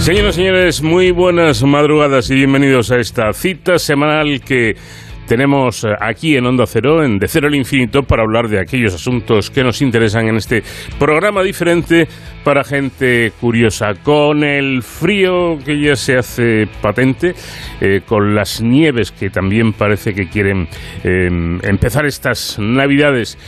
Señoras y señores, muy buenas madrugadas y bienvenidos a esta cita semanal que tenemos eh, aquí en Onda Cero, en De Cero al Infinito, para hablar de aquellos asuntos que nos interesan en este programa diferente para gente curiosa. Con el frío que ya se hace patente, eh, con las nieves que también parece que quieren eh, empezar estas navidades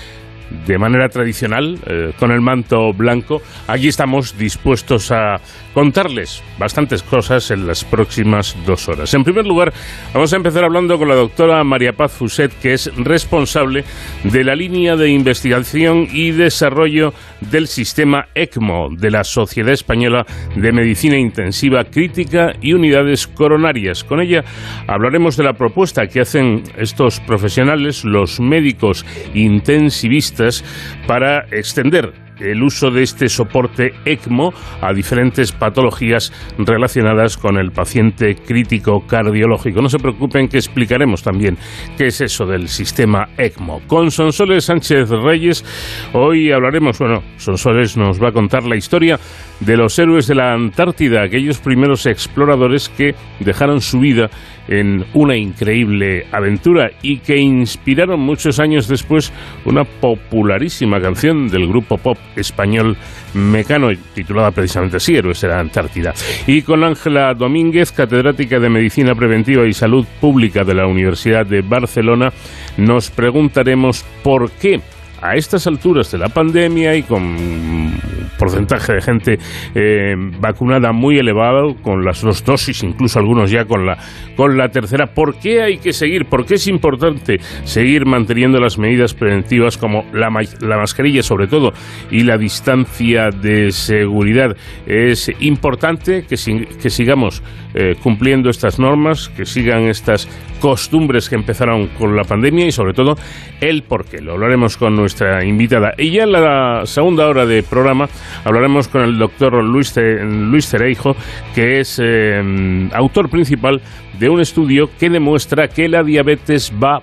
de manera tradicional, con el manto blanco, aquí estamos dispuestos a contarles bastantes cosas en las próximas dos horas. En primer lugar, vamos a empezar hablando con la doctora María Paz Fuset, que es responsable de la línea de investigación y desarrollo del sistema ECMO de la Sociedad Española de Medicina Intensiva Crítica y Unidades Coronarias. Con ella hablaremos de la propuesta que hacen estos profesionales, los médicos intensivistas, para extender el uso de este soporte ECMO a diferentes patologías relacionadas con el paciente crítico cardiológico. No se preocupen que explicaremos también qué es eso del sistema ECMO. Con Sonsoles Sánchez Reyes hoy hablaremos, bueno, Sonsoles nos va a contar la historia de los héroes de la Antártida, aquellos primeros exploradores que dejaron su vida en una increíble aventura y que inspiraron muchos años después una popularísima canción del grupo pop español Mecano, titulada precisamente así, Héroes de la Antártida. Y con Ángela Domínguez, catedrática de Medicina Preventiva y Salud Pública de la Universidad de Barcelona, nos preguntaremos por qué a estas alturas de la pandemia y con porcentaje de gente eh, vacunada muy elevado, con las dos dosis, incluso algunos ya con la, con la tercera, ¿por qué hay que seguir? ¿Por qué es importante seguir manteniendo las medidas preventivas como la, la mascarilla sobre todo y la distancia de seguridad? Es importante que, que sigamos eh, cumpliendo estas normas, que sigan estas costumbres que empezaron con la pandemia y sobre todo el por qué. Lo hablaremos con nuestra invitada. Y ya en la segunda hora de programa hablaremos con el doctor Luis, Luis Cereijo, que es eh, autor principal de un estudio que demuestra que la diabetes va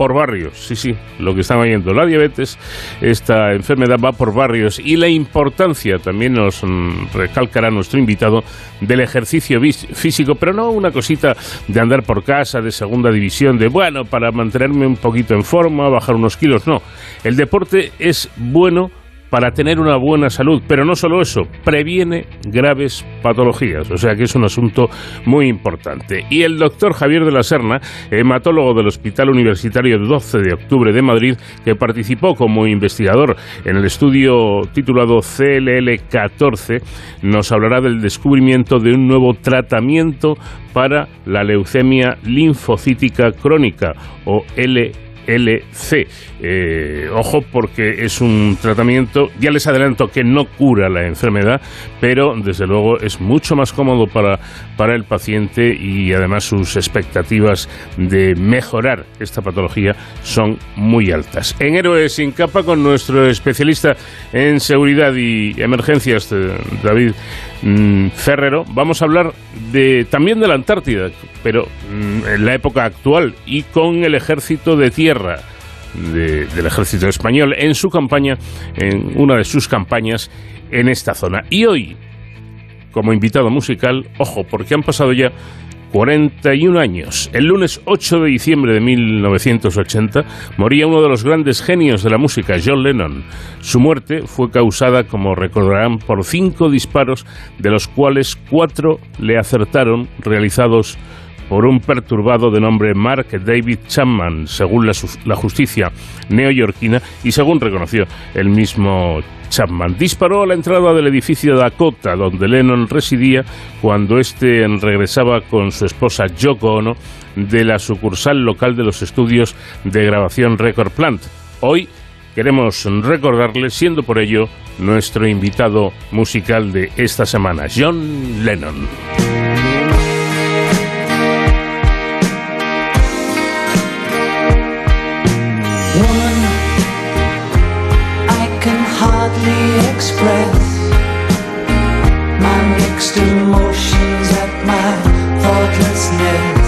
por barrios. Sí, sí, lo que están oyendo. La diabetes, esta enfermedad va por barrios y la importancia, también nos mm, recalcará nuestro invitado, del ejercicio físico, pero no una cosita de andar por casa de segunda división, de bueno, para mantenerme un poquito en forma, bajar unos kilos. No, el deporte es bueno para tener una buena salud, pero no solo eso, previene graves patologías, o sea que es un asunto muy importante. Y el doctor Javier de la Serna, hematólogo del Hospital Universitario 12 de Octubre de Madrid, que participó como investigador en el estudio titulado CLL14, nos hablará del descubrimiento de un nuevo tratamiento para la leucemia linfocítica crónica o LLC LC. Eh, ojo porque es un tratamiento, ya les adelanto que no cura la enfermedad, pero desde luego es mucho más cómodo para, para el paciente y además sus expectativas de mejorar esta patología son muy altas. En Héroes sin capa con nuestro especialista en seguridad y emergencias, eh, David Mm, Ferrero, vamos a hablar de, también de la Antártida, pero mm, en la época actual y con el ejército de tierra del ejército español en su campaña, en una de sus campañas en esta zona. Y hoy, como invitado musical, ojo, porque han pasado ya 41 años. El lunes 8 de diciembre de 1980 moría uno de los grandes genios de la música, John Lennon. Su muerte fue causada, como recordarán, por cinco disparos, de los cuales cuatro le acertaron, realizados por un perturbado de nombre Mark David Chapman, según la, justicia neoyorquina y según reconoció el mismo Chapman. Disparó a la entrada del edificio Dakota, donde Lennon residía, cuando éste regresaba con su esposa Yoko Ono de la sucursal local de los estudios de grabación Record Plant. Hoy queremos recordarle, siendo por ello nuestro invitado musical de esta semana, John Lennon. Express my mixed emotions at my thoughtlessness.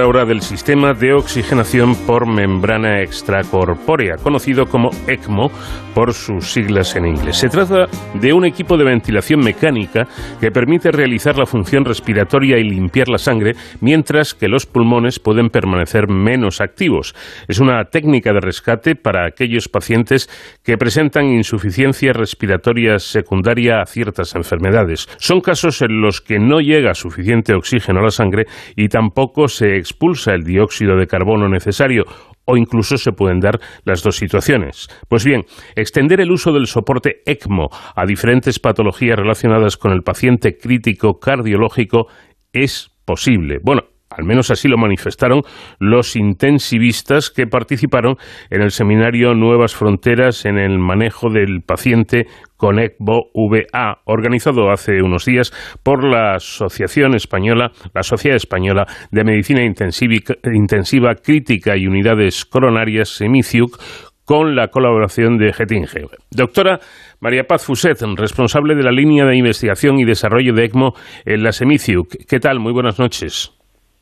hora ahora del sistema de oxigenación por membrana extracorpórea, conocido como ECMO por sus siglas en inglés. Se trata de un equipo de ventilación mecánica que permite realizar la función respiratoria y limpiar la sangre, mientras que los pulmones pueden permanecer menos activos. Es una técnica de rescate para aquellos pacientes que presentan insuficiencia respiratoria secundaria a ciertas enfermedades. Son casos en los que no llega suficiente oxígeno a la sangre y tampoco se expulsa el dióxido de carbono necesario o incluso se pueden dar las dos situaciones. Pues bien, extender el uso del soporte ECMO a diferentes patologías relacionadas con el paciente crítico cardiológico es posible. Bueno, al menos así lo manifestaron los intensivistas que participaron en el seminario Nuevas Fronteras en el manejo del paciente con ECMO VA, organizado hace unos días por la Asociación Española, la Sociedad Española de Medicina Intensiva, Crítica y Unidades Coronarias, SEMICIUC, con la colaboración de Getinge. Doctora María Paz Fuset, responsable de la línea de investigación y desarrollo de ECMO en la SEMICIUC. ¿Qué tal? Muy buenas noches.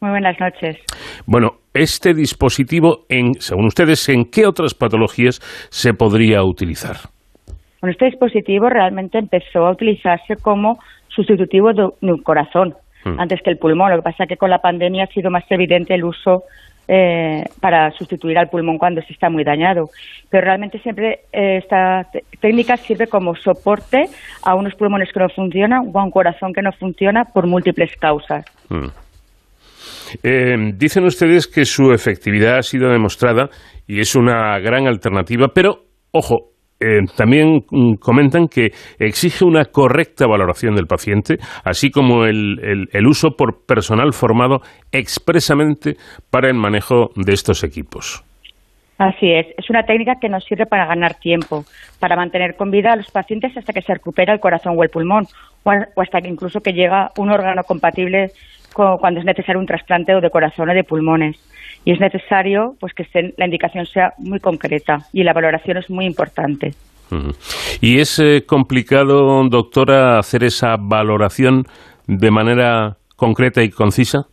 Muy buenas noches. Bueno, este dispositivo, en, según ustedes, ¿en qué otras patologías se podría utilizar? Bueno, este dispositivo realmente empezó a utilizarse como sustitutivo de, un corazón, hmm. antes que el pulmón. Lo que pasa es que con la pandemia ha sido más evidente el uso eh, para sustituir al pulmón cuando se está muy dañado. Pero realmente siempre eh, esta técnica sirve como soporte a unos pulmones que no funcionan o a un corazón que no funciona por múltiples causas. Hmm. Eh, dicen ustedes que su efectividad ha sido demostrada y es una gran alternativa, pero, ojo, eh, también mm, comentan que exige una correcta valoración del paciente, así como el, uso por personal formado expresamente para el manejo de estos equipos. Así es, es una técnica que nos sirve para ganar tiempo, para mantener con vida a los pacientes hasta que se recupera el corazón o el pulmón, o hasta que incluso que llega un órgano compatible cuando es necesario un trasplante de corazón o de pulmones. Y es necesario pues que la indicación sea muy concreta y la valoración es muy importante. ¿Y es eh, complicado, doctora, hacer esa valoración de manera concreta y concisa?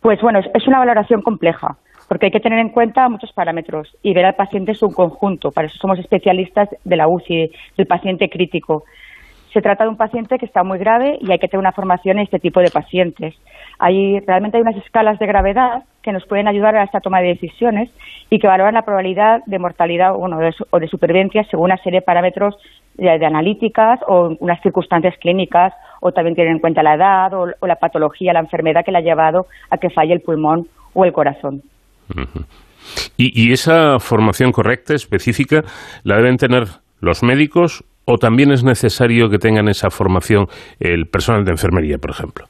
Pues bueno, es una valoración compleja, porque hay que tener en cuenta muchos parámetros y ver al paciente en su conjunto. Para eso somos especialistas de la UCI, del paciente crítico. Se trata de un paciente que está muy grave y hay que tener una formación en este tipo de pacientes. Hay, realmente hay unas escalas de gravedad que nos pueden ayudar a esta toma de decisiones y que valoran la probabilidad de mortalidad o de supervivencia según una serie de parámetros de, analíticas o unas circunstancias clínicas o también tienen en cuenta la edad o, la patología, la enfermedad que le ha llevado a que falle el pulmón o el corazón. y esa formación correcta, específica, la deben tener los médicos o también es necesario que tengan esa formación el personal de enfermería, por ejemplo?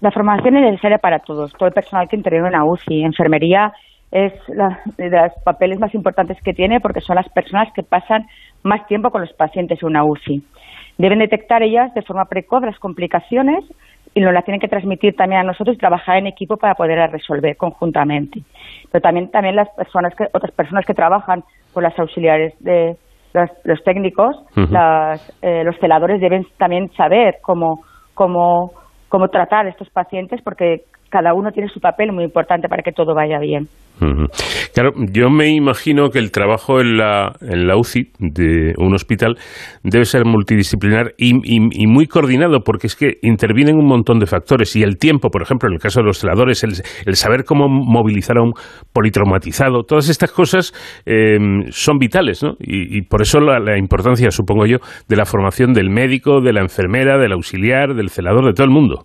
La formación es necesaria para todos, todo el personal que interviene en una UCI. Enfermería es de los papeles más importantes que tiene porque son las personas que pasan más tiempo con los pacientes en una UCI. Deben detectar ellas de forma precoz las complicaciones y nos las tienen que transmitir también a nosotros y trabajar en equipo para poder resolver conjuntamente. Pero también, también las personas que, otras personas que trabajan con las auxiliares de, los, técnicos, eh, los celadores deben también saber cómo, cómo, cómo tratar a estos pacientes porque cada uno tiene su papel muy importante para que todo vaya bien. Claro, yo me imagino que el trabajo en la, en la UCI de un hospital debe ser multidisciplinar y, muy coordinado, porque es que intervienen un montón de factores. Y el tiempo, por ejemplo, en el caso de los celadores, el, saber cómo movilizar a un politraumatizado, todas estas cosas em, son vitales, ¿no? Y, por eso la, la importancia, supongo yo, de la formación del médico, de la enfermera, del auxiliar, del celador, de todo el mundo.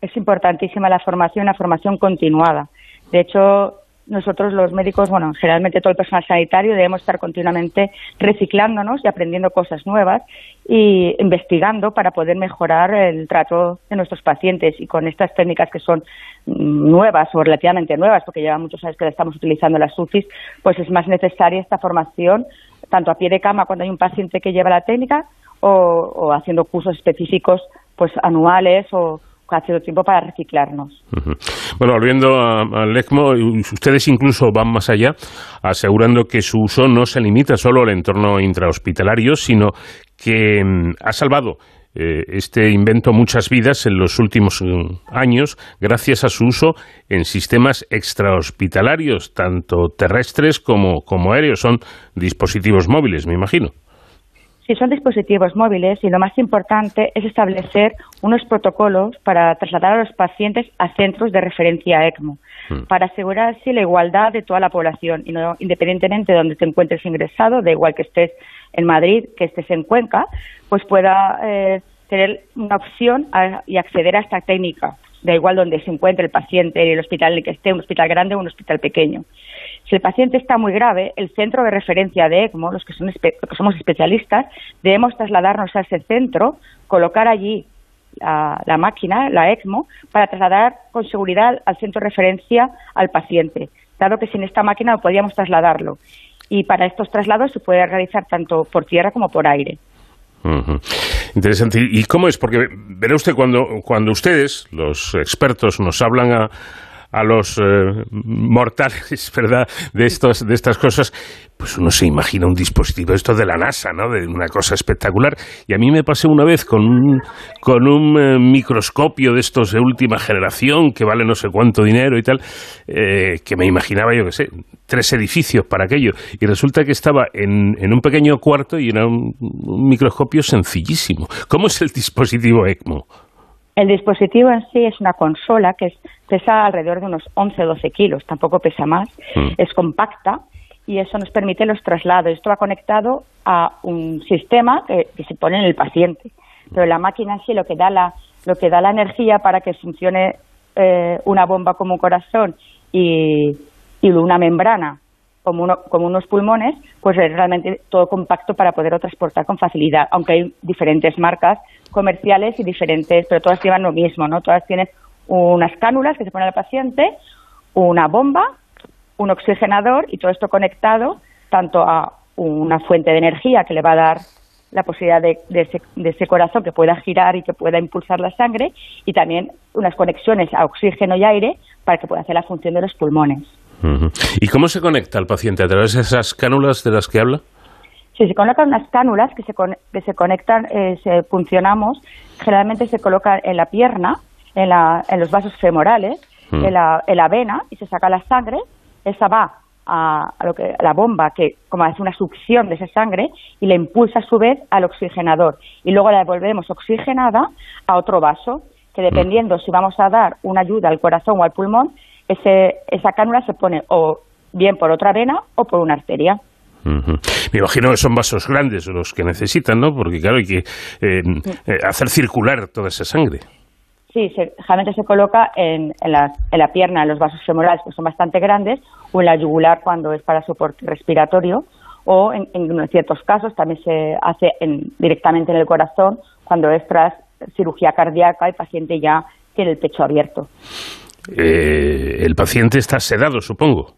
Es importantísima la formación, la formación continuada. De hecho, nosotros los médicos, bueno, generalmente todo el personal sanitario debemos estar continuamente reciclándonos y aprendiendo cosas nuevas y investigando para poder mejorar el trato de nuestros pacientes y con estas técnicas que son nuevas o relativamente nuevas, porque llevan muchos años que la estamos utilizando las UCIs, pues es más necesaria esta formación tanto a pie de cama cuando hay un paciente que lleva la técnica o, o haciendo cursos específicos pues anuales o, hace tiempo para reciclarnos. Bueno, volviendo al ECMO, ustedes incluso van más allá, asegurando que su uso no se limita solo al entorno intrahospitalario, sino que mm, ha salvado eh, este invento muchas vidas en los últimos mm, años gracias a su uso en sistemas extrahospitalarios, tanto terrestres como, como aéreos. Son dispositivos móviles, me imagino. Sí, son dispositivos móviles y lo más importante es establecer unos protocolos para trasladar a los pacientes a centros de referencia ECMO, hmm. para asegurar así la igualdad de toda la población y no independientemente de donde te encuentres ingresado, de igual que estés en Madrid, que estés en Cuenca, pues pueda eh, tener una opción y acceder a esta técnica, da igual donde se encuentre el paciente, en el hospital en el que esté, un hospital grande o un hospital pequeño. Si el paciente está muy grave, el centro de referencia de ECMO, los que, son somos especialistas, debemos trasladarnos a ese centro, colocar allí la, máquina, la ECMO, para trasladar con seguridad al centro de referencia al paciente, dado que sin esta máquina no podíamos trasladarlo. Y para estos traslados se puede realizar tanto por tierra como por aire. Interesante. ¿Y cómo es? Porque verá usted cuando, cuando ustedes, los expertos, nos hablan a, a los eh, mortales, ¿verdad?, de, estos, de estas cosas, pues uno se imagina un dispositivo, esto de la NASA, ¿no?, de una cosa espectacular. Y a mí me pasé una vez con un, con un eh, microscopio de estos de última generación, que vale no sé cuánto dinero y tal, eh, que me imaginaba, yo qué sé, tres edificios para aquello. Y resulta que estaba en, en un pequeño cuarto y era un microscopio sencillísimo. ¿Cómo es el dispositivo ECMO? El dispositivo en sí es una consola que pesa alrededor de unos 11 o 12 kilos, tampoco pesa más, mm. es compacta y eso nos permite los traslados. Esto va conectado a un sistema que, se pone en el paciente, pero la máquina en sí lo que da la, lo que da la energía para que funcione eh, una bomba como un corazón y, y una membrana como, uno, como unos pulmones, pues es realmente todo compacto para poderlo transportar con facilidad, aunque hay diferentes marcas comerciales y diferentes, pero todas llevan lo mismo, ¿no? Todas tienen unas cánulas que se ponen al paciente, una bomba, un oxigenador y todo esto conectado tanto a una fuente de energía que le va a dar la posibilidad de, ese, de, ese, corazón que pueda girar y que pueda impulsar la sangre y también unas conexiones a oxígeno y aire para que pueda hacer la función de los pulmones. ¿Y cómo se conecta el paciente? ¿A través de esas cánulas de las que habla? Sí, se colocan unas cánulas que se, que se conectan, eh, se funcionamos, generalmente se colocan en la pierna, en, la, en los vasos femorales, mm. en, la, en la vena y se saca la sangre, esa va a, lo que la bomba que como hace una succión de esa sangre y la impulsa a su vez al oxigenador y luego la devolvemos oxigenada a otro vaso que dependiendo si vamos a dar una ayuda al corazón o al pulmón ese, esa cánula se pone o bien por otra vena o por una arteria. Me imagino que son vasos grandes los que necesitan, ¿no? Porque claro, hay que eh, eh, hacer circular toda esa sangre. Sí, generalmente se coloca en, en, la, en, la, pierna, en los vasos femorales, que son bastante grandes, o en la yugular cuando es para soporte respiratorio, o en, en ciertos casos también se hace directamente en el corazón cuando es tras cirugía cardíaca y el paciente ya tiene el pecho abierto. Eh, el paciente está sedado, supongo.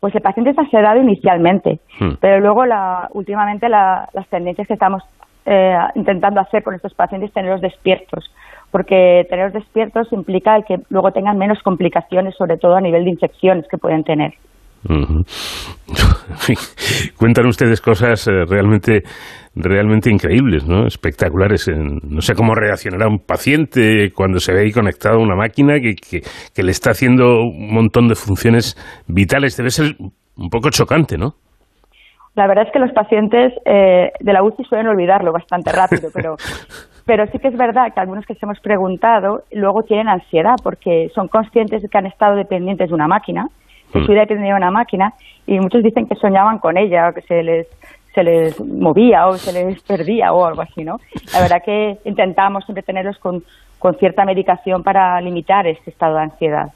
Pues el paciente está sedado inicialmente, hmm. pero luego la, últimamente las tendencias que estamos eh, intentando hacer con estos pacientes es tenerlos despiertos, porque tenerlos despiertos implica que luego tengan menos complicaciones, sobre todo a nivel de infecciones que pueden tener. cuentan ustedes cosas eh, realmente realmente increíbles, ¿no? espectaculares. No sé cómo reaccionará un paciente cuando se ve ahí conectado a una máquina que, que, le está haciendo un montón de funciones vitales. Debe ser un poco chocante, ¿no? La verdad es que los pacientes eh, de la UCI suelen olvidarlo bastante rápido, pero, pero sí que es verdad que algunos que se hemos preguntado luego tienen ansiedad porque son conscientes de que han estado dependientes de una máquina, que su vida dependía de una máquina, y muchos dicen que soñaban con ella, o que se les se les movía o se les perdía o algo así, ¿no? La verdad que intentamos siempre con, con cierta medicación para limitar este estado de ansiedad.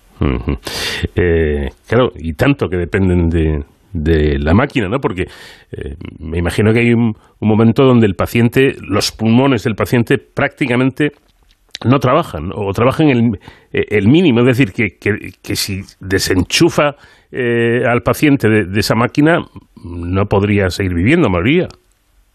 Eh, claro, y tanto que dependen de, de la máquina, ¿no? Porque eh, me imagino que hay un, momento donde el paciente, los pulmones del paciente prácticamente no trabajan o trabajan el, eh, el mínimo, es decir, que, que, si desenchufa eh, al paciente de, esa máquina no podría seguir viviendo, María.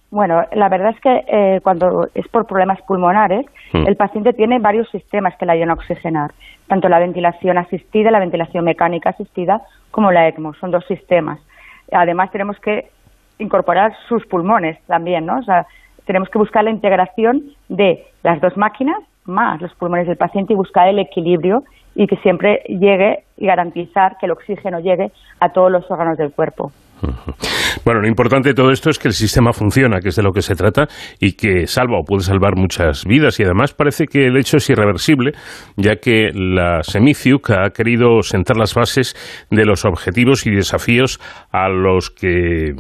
Bueno, la verdad es que eh, cuando es por problemas pulmonares, hmm. el paciente tiene varios sistemas que le ayudan a oxigenar, tanto la ventilación asistida, la ventilación mecánica asistida, como la ECMO, son dos sistemas. Además, tenemos que incorporar sus pulmones también, ¿no? O sea, tenemos que buscar la integración de las dos máquinas más los pulmones del paciente y buscar el equilibrio y que siempre llegue y garantizar que el oxígeno llegue a todos los órganos del cuerpo. Bueno, lo importante de todo esto es que el sistema funciona, que es de lo que se trata, y que salva o puede salvar muchas vidas. Y además parece que el hecho es irreversible, ya que la Semiciuc ha querido sentar las bases de los objetivos y desafíos a los que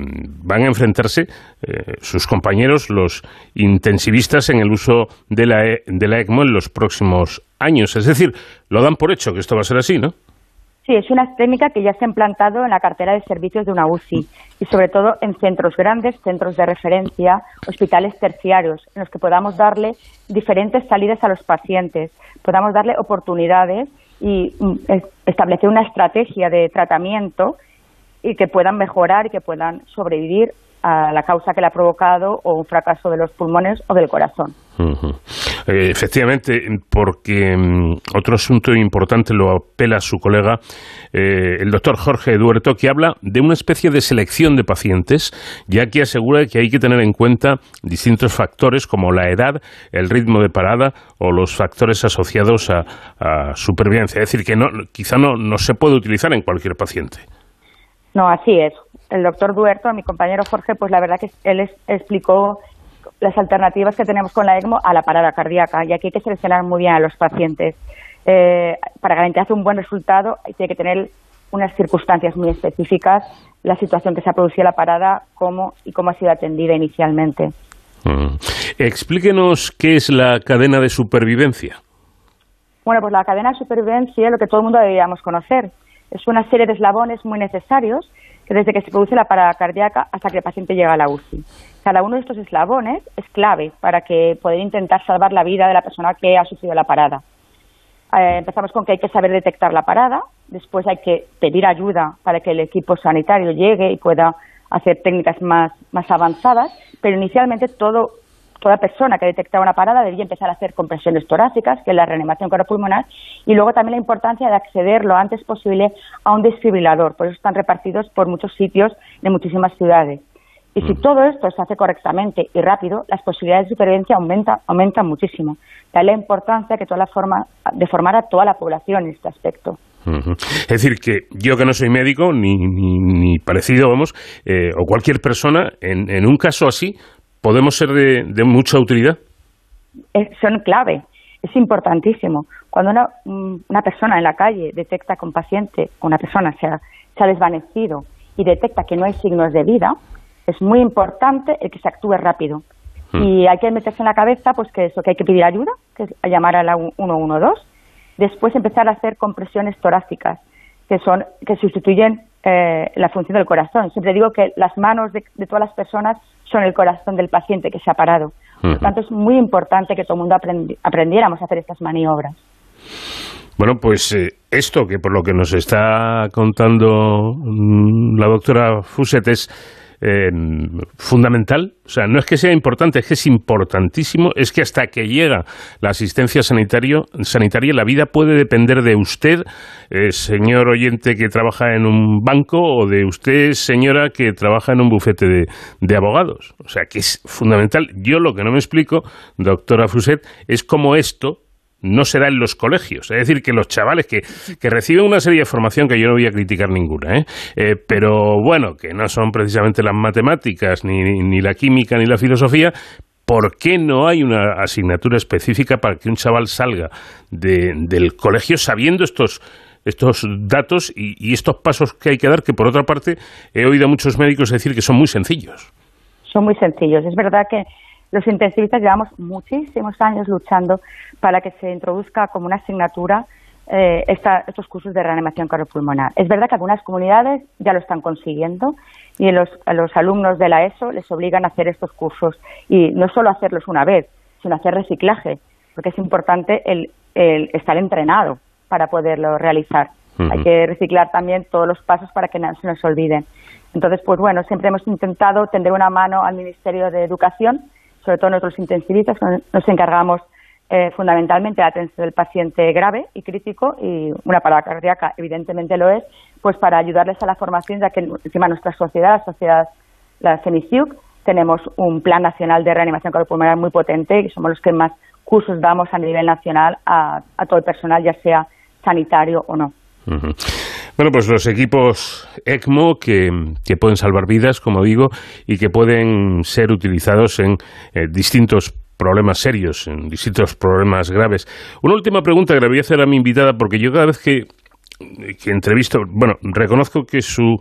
van a enfrentarse eh, sus compañeros, los intensivistas, en el uso de la, e, de la ECMO en los próximos años. Es decir, lo dan por hecho que esto va a ser así, ¿no? Sí, es una técnica que ya se ha implantado en la cartera de servicios de una UCI y sobre todo en centros grandes, centros de referencia, hospitales terciarios, en los que podamos darle diferentes salidas a los pacientes, podamos darle oportunidades y mm, establecer una estrategia de tratamiento y que puedan mejorar y que puedan sobrevivir a la causa que le ha provocado o un fracaso de los pulmones o del corazón. Eh, efectivamente, porque mm, otro asunto importante lo apela su colega, eh, el doctor Jorge Duerto, que habla de una especie de selección de pacientes, ya que asegura que hay que tener en cuenta distintos factores como la edad, el ritmo de parada o los factores asociados a, supervivencia. Es decir, que no, quizá no, no se puede utilizar en cualquier paciente. No, así es. El doctor Duerto, mi compañero Jorge, pues la verdad que él explicó las alternativas que tenemos con la ECMO a la parada cardíaca, y aquí hay que seleccionar muy bien a los pacientes. Eh, para garantizar un buen resultado hay que tener unas circunstancias muy específicas, la situación que se ha producido la parada cómo, y cómo ha sido atendida inicialmente. Mm. Explíquenos qué es la cadena de supervivencia. Bueno, pues la cadena de supervivencia es lo que todo el mundo deberíamos conocer. Es una serie de eslabones muy necesarios desde que se produce la parada cardíaca hasta que el paciente llega a la UCI. Cada uno de estos eslabones es clave para que poder intentar salvar la vida de la persona que ha sufrido la parada. Eh, empezamos con que hay que saber detectar la parada, después hay que pedir ayuda para que el equipo sanitario llegue y pueda hacer técnicas más, más avanzadas, pero inicialmente todo toda persona que detectaba una parada debía empezar a hacer compresiones torácicas, que es la reanimación cardiopulmonar, y luego también la importancia de acceder lo antes posible a un desfibrilador. Por eso están repartidos por muchos sitios de muchísimas ciudades. Y si mm. todo esto se hace correctamente y rápido, las posibilidades de supervivencia aumentan, aumentan muchísimo. Da la importancia que toda la forma, de formar a toda la población en este aspecto. Es decir, que yo que no soy médico, ni, ni, parecido, vamos, eh, o cualquier persona, en, en un caso así, ¿Podemos ser de, mucha utilidad? son clave, es importantísimo. Cuando una, una, persona en la calle detecta que un paciente una persona se ha, se ha desvanecido y detecta que no hay signos de vida, es muy importante el que se actúe rápido. Hmm. Y hay que meterse en la cabeza pues que eso, que hay que pedir ayuda, que es llamar a la 112, después empezar a hacer compresiones torácicas, que son que sustituyen eh, la función del corazón. Siempre digo que las manos de, todas las personas son el corazón del paciente que se ha parado. Por lo tanto, es muy importante que todo el mundo aprendiéramos a hacer estas maniobras. Bueno, pues eh, esto que por lo que nos está contando mm, la doctora Fuset es eh, fundamental. O sea, no es que sea importante, es que es importantísimo. Es que hasta que llega la asistencia sanitario, sanitaria, la vida puede depender de usted, eh, señor oyente que trabaja en un banco, o de usted, señora que trabaja en un bufete de, de abogados. O sea, que es fundamental. Yo lo que no me explico, doctora Fuset, es cómo esto, no será en los colegios. Es decir, que los chavales que, reciben una serie de formación que yo no voy a criticar ninguna, ¿eh? Eh, pero bueno, que no son precisamente las matemáticas, ni, ni la química, ni la filosofía, ¿por qué no hay una asignatura específica para que un chaval salga del colegio sabiendo estos estos datos y, y, estos pasos que hay que dar, que por otra parte he oído a muchos médicos decir que son muy sencillos. Son muy sencillos. Es verdad que los intensivistas llevamos muchísimos años luchando para que se introduzca como una asignatura eh, estos cursos de reanimación cardiopulmonar. Es verdad que algunas comunidades ya lo están consiguiendo y los, a los alumnos de la ESO les obligan a hacer estos cursos y no solo hacerlos una vez, sino hacer reciclaje, porque es importante el, estar entrenado para poderlo realizar. Hay que reciclar también todos los pasos para que no se nos olviden. Entonces, pues bueno, siempre hemos intentado tender una mano al Ministerio de Educación sobre todo nosotros intensivistas, nos encargamos eh, fundamentalmente de la atención del paciente grave y crítico y una parada cardíaca evidentemente lo es, pues para ayudarles a la formación, ya que encima nuestra sociedad, la sociedad, la CENICIUC, tenemos un plan nacional de reanimación cardiopulmonar muy potente y somos los que más cursos damos a nivel nacional a, todo el personal, ya sea sanitario o no. Bueno, pues los equipos ECMO que, pueden salvar vidas, como digo, y que pueden ser utilizados en eh, distintos problemas serios, en distintos problemas graves. Una última pregunta que le voy a hacer a mi invitada, porque yo cada vez que que entrevisto, bueno, reconozco que su,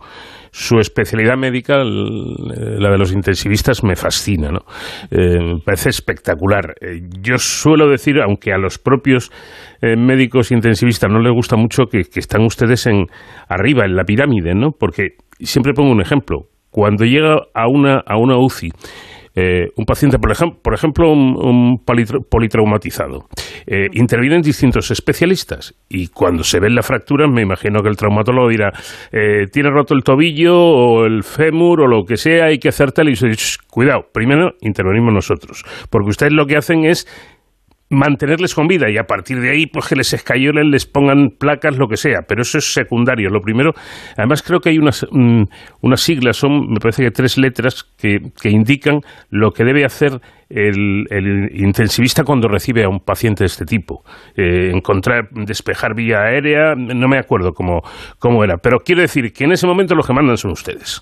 su especialidad médica, la de los intensivistas, me fascina, ¿no? Eh, me parece espectacular. Eh, yo suelo decir, aunque a los propios eh, médicos intensivistas no les gusta mucho, que, que, están ustedes en arriba, en la pirámide, ¿no? Porque siempre pongo un ejemplo. Cuando llega a una, a una UCI eh, un paciente, por, ejemplo, por ejemplo un, politraumatizado, eh, intervienen distintos especialistas y cuando se ve la fractura, me imagino que el traumatólogo dirá, eh, tiene roto el tobillo o el fémur o lo que sea, hay que hacer tal y dice, cuidado, primero intervenimos nosotros, porque ustedes lo que hacen es mantenerles con vida y a partir de ahí pues que les escayolen, les pongan placas, lo que sea, pero eso es secundario. Lo primero, además creo que hay unas, mm, unas siglas, son me parece que tres letras que, que indican lo que debe hacer el, intensivista cuando recibe a un paciente de este tipo. Eh, encontrar, despejar vía aérea, no me acuerdo cómo, cómo era, pero quiero decir que en ese momento lo que mandan son ustedes.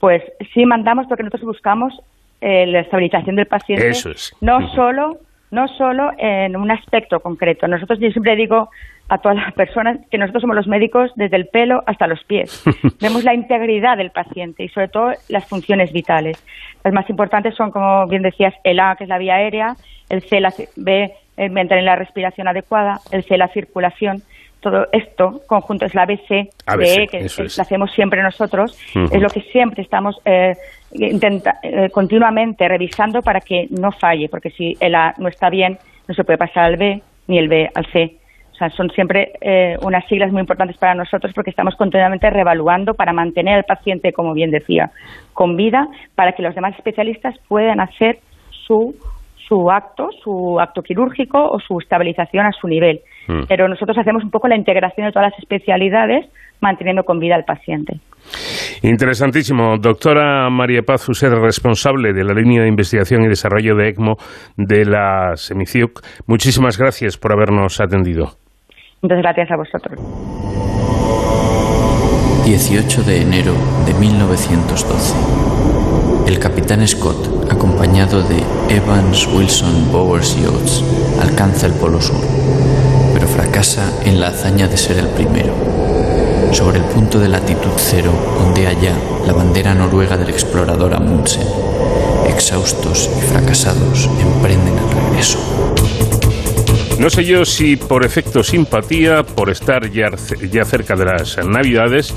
Pues sí mandamos porque nosotros buscamos eh, la estabilización del paciente, Eso es. no solo no solo en un aspecto concreto. Nosotros, yo siempre digo a todas las personas que nosotros somos los médicos desde el pelo hasta los pies. Vemos la integridad del paciente y sobre todo las funciones vitales. Las más importantes son, como bien decías, el A, que es la vía aérea, el C, la B, mantener la respiración adecuada, el C, la circulación. Todo esto conjunto es la ABC, ABC que la hacemos siempre nosotros, es lo que siempre estamos eh, intenta, eh, continuamente revisando para que no falle, porque si el A no está bien, no se puede pasar al B ni el B al C. O sea, son siempre eh, unas siglas muy importantes para nosotros porque estamos continuamente revaluando para mantener al paciente, como bien decía, con vida, para que los demás especialistas puedan hacer su, su acto, su acto quirúrgico o su estabilización a su nivel. Mm. Pero nosotros hacemos un poco la integración de todas las especialidades manteniendo con vida al paciente. Interesantísimo. Doctora María Paz Fuser, responsable de la línea de investigación y desarrollo de ECMO de la Semiciuc. Muchísimas gracias por habernos atendido. Muchas gracias a vosotros. 18 de enero de 1912. El capitán Scott, acompañado de Evans Wilson Bowers Yachts, alcanza el Polo Sur, fracasa en la hazaña de ser el primero sobre el punto de latitud cero donde allá la bandera noruega del explorador Amundsen. Exhaustos y fracasados, emprenden el regreso. No sé yo si por efecto simpatía, por estar ya, ya cerca de las Navidades,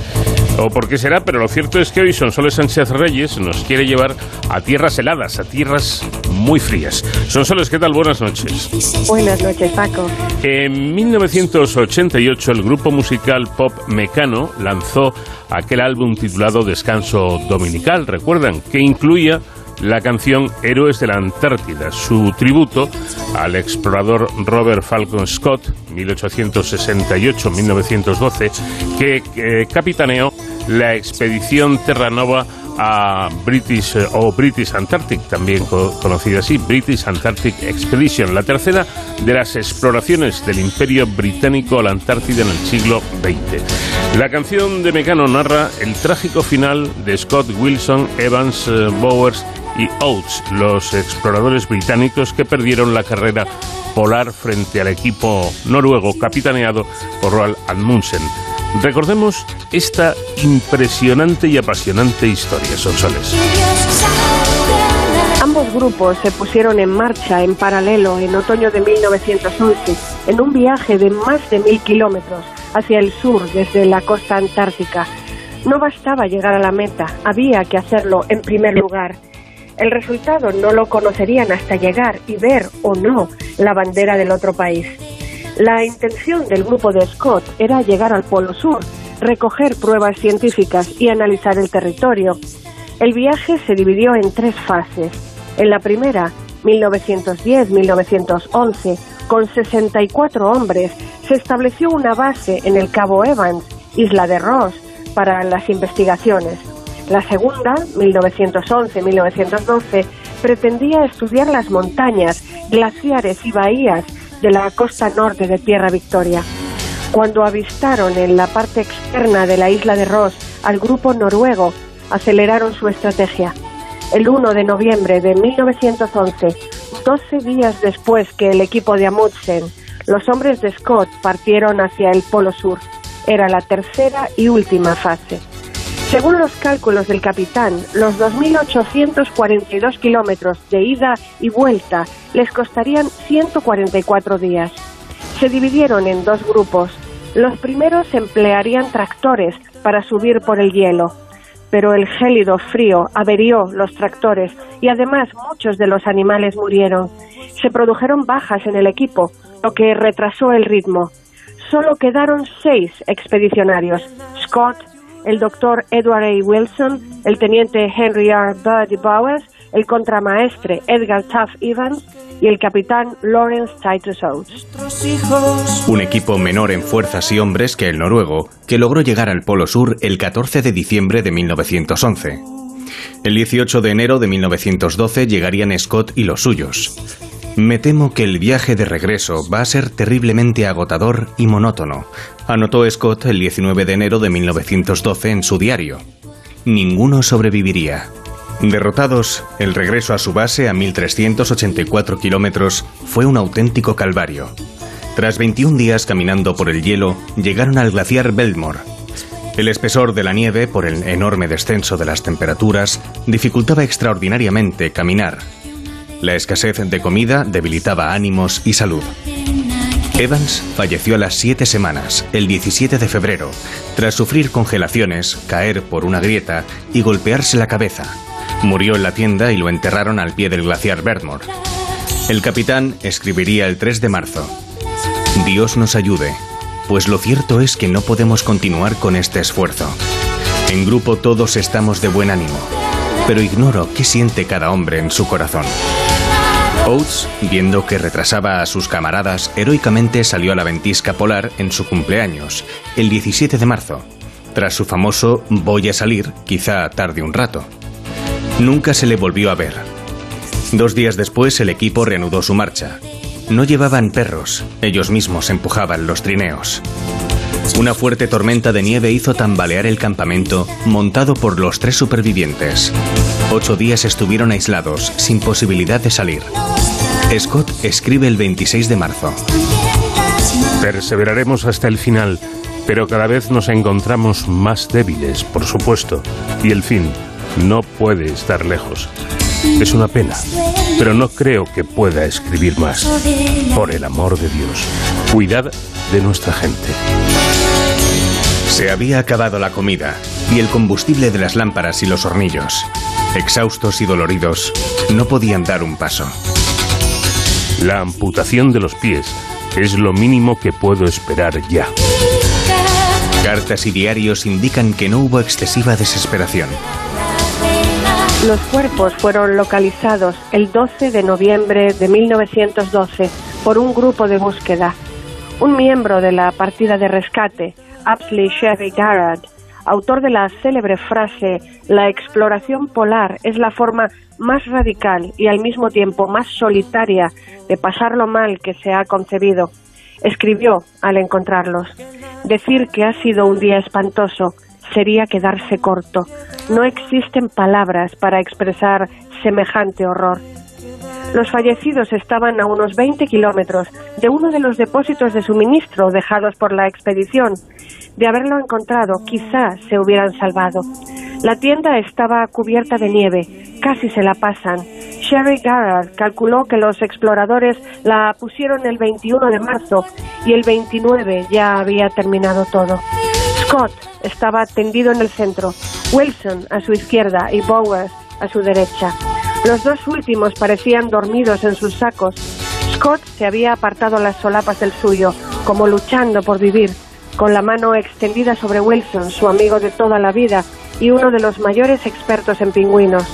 o por qué será, pero lo cierto es que hoy Sonsoles Sánchez Reyes nos quiere llevar a tierras heladas, a tierras muy frías. Sonsoles, ¿qué tal? Buenas noches. Buenas noches, Paco. En 1988 el grupo musical pop Mecano lanzó aquel álbum titulado Descanso Dominical, recuerdan, que incluía la canción Héroes de la Antártida, su tributo al explorador Robert Falcon Scott, 1868-1912, que capitaneó la expedición Terranova a British o British Antarctic, también conocida así, British Antarctic Expedition, la tercera de las exploraciones del Imperio Británico a la Antártida en el siglo XX. La canción de Mecano narra el trágico final de Scott Wilson, Evans, eh, Bowers y Oates, los exploradores británicos que perdieron la carrera polar frente al equipo noruego capitaneado por Roald Amundsen. Recordemos esta impresionante y apasionante historia, Sonsoles. Ambos grupos se pusieron en marcha en paralelo en otoño de 1911 en un viaje de más de mil kilómetros hacia el sur desde la costa antártica. No bastaba llegar a la meta, había que hacerlo en primer lugar. El resultado no lo conocerían hasta llegar y ver o no la bandera del otro país. La intención del grupo de Scott era llegar al Polo Sur, recoger pruebas científicas y analizar el territorio. El viaje se dividió en tres fases. En la primera, 1910-1911, con 64 hombres, se estableció una base en el Cabo Evans, isla de Ross, para las investigaciones. La segunda, 1911-1912, pretendía estudiar las montañas, glaciares y bahías de la costa norte de Tierra Victoria. Cuando avistaron en la parte externa de la isla de Ross al grupo noruego, aceleraron su estrategia. El 1 de noviembre de 1911, 12 días después que el equipo de Amundsen, los hombres de Scott partieron hacia el Polo Sur. Era la tercera y última fase. Según los cálculos del capitán, los 2.842 kilómetros de ida y vuelta les costarían 144 días. Se dividieron en dos grupos. Los primeros emplearían tractores para subir por el hielo, pero el gélido frío averió los tractores y además muchos de los animales murieron. Se produjeron bajas en el equipo, lo que retrasó el ritmo. Solo quedaron seis expedicionarios, Scott, el doctor Edward A. Wilson, el teniente Henry R. Bud Bowers, el contramaestre Edgar Tuff Evans y el capitán Lawrence Titus Oates. Un equipo menor en fuerzas y hombres que el noruego, que logró llegar al Polo Sur el 14 de diciembre de 1911. El 18 de enero de 1912 llegarían Scott y los suyos. Me temo que el viaje de regreso va a ser terriblemente agotador y monótono, anotó Scott el 19 de enero de 1912 en su diario. Ninguno sobreviviría. Derrotados, el regreso a su base a 1.384 kilómetros fue un auténtico calvario. Tras 21 días caminando por el hielo, llegaron al glaciar Belmore. El espesor de la nieve, por el enorme descenso de las temperaturas, dificultaba extraordinariamente caminar la escasez de comida debilitaba ánimos y salud. Evans falleció a las siete semanas, el 17 de febrero, tras sufrir congelaciones, caer por una grieta y golpearse la cabeza. Murió en la tienda y lo enterraron al pie del glaciar Bertmore. El capitán escribiría el 3 de marzo. Dios nos ayude, pues lo cierto es que no podemos continuar con este esfuerzo. En grupo todos estamos de buen ánimo, pero ignoro qué siente cada hombre en su corazón. Oates, viendo que retrasaba a sus camaradas, heroicamente salió a la ventisca polar en su cumpleaños, el 17 de marzo, tras su famoso voy a salir, quizá tarde un rato. Nunca se le volvió a ver. Dos días después el equipo reanudó su marcha. No llevaban perros, ellos mismos empujaban los trineos. Una fuerte tormenta de nieve hizo tambalear el campamento montado por los tres supervivientes. Ocho días estuvieron aislados, sin posibilidad de salir. Scott escribe el 26 de marzo. Perseveraremos hasta el final, pero cada vez nos encontramos más débiles, por supuesto, y el fin no puede estar lejos. Es una pena. pero no creo que pueda escribir más. Por el amor de Dios, cuidad de nuestra gente. Se había acabado la comida y el combustible de las lámparas y los hornillos. Exhaustos y doloridos, no podían dar un paso. La amputación de los pies es lo mínimo que puedo esperar ya. Cartas y diarios indican que no hubo excesiva desesperación. Los cuerpos fueron localizados el 12 de noviembre de 1912 por un grupo de búsqueda. Un miembro de la partida de rescate, Apsley Sherry Garrett, autor de la célebre frase La exploración polar es la forma más radical y al mismo tiempo más solitaria de pasarlo mal que se ha concebido, escribió al encontrarlos. Decir que ha sido un día espantoso sería quedarse corto. No existen palabras para expresar semejante horror. Los fallecidos estaban a unos 20 kilómetros de uno de los depósitos de suministro dejados por la expedición. De haberlo encontrado, quizá se hubieran salvado. La tienda estaba cubierta de nieve, casi se la pasan. Sherry Garrard calculó que los exploradores la pusieron el 21 de marzo y el 29 ya había terminado todo. Scott estaba tendido en el centro, Wilson a su izquierda y Bowers a su derecha. Los dos últimos parecían dormidos en sus sacos. Scott se había apartado las solapas del suyo, como luchando por vivir, con la mano extendida sobre Wilson, su amigo de toda la vida y uno de los mayores expertos en pingüinos.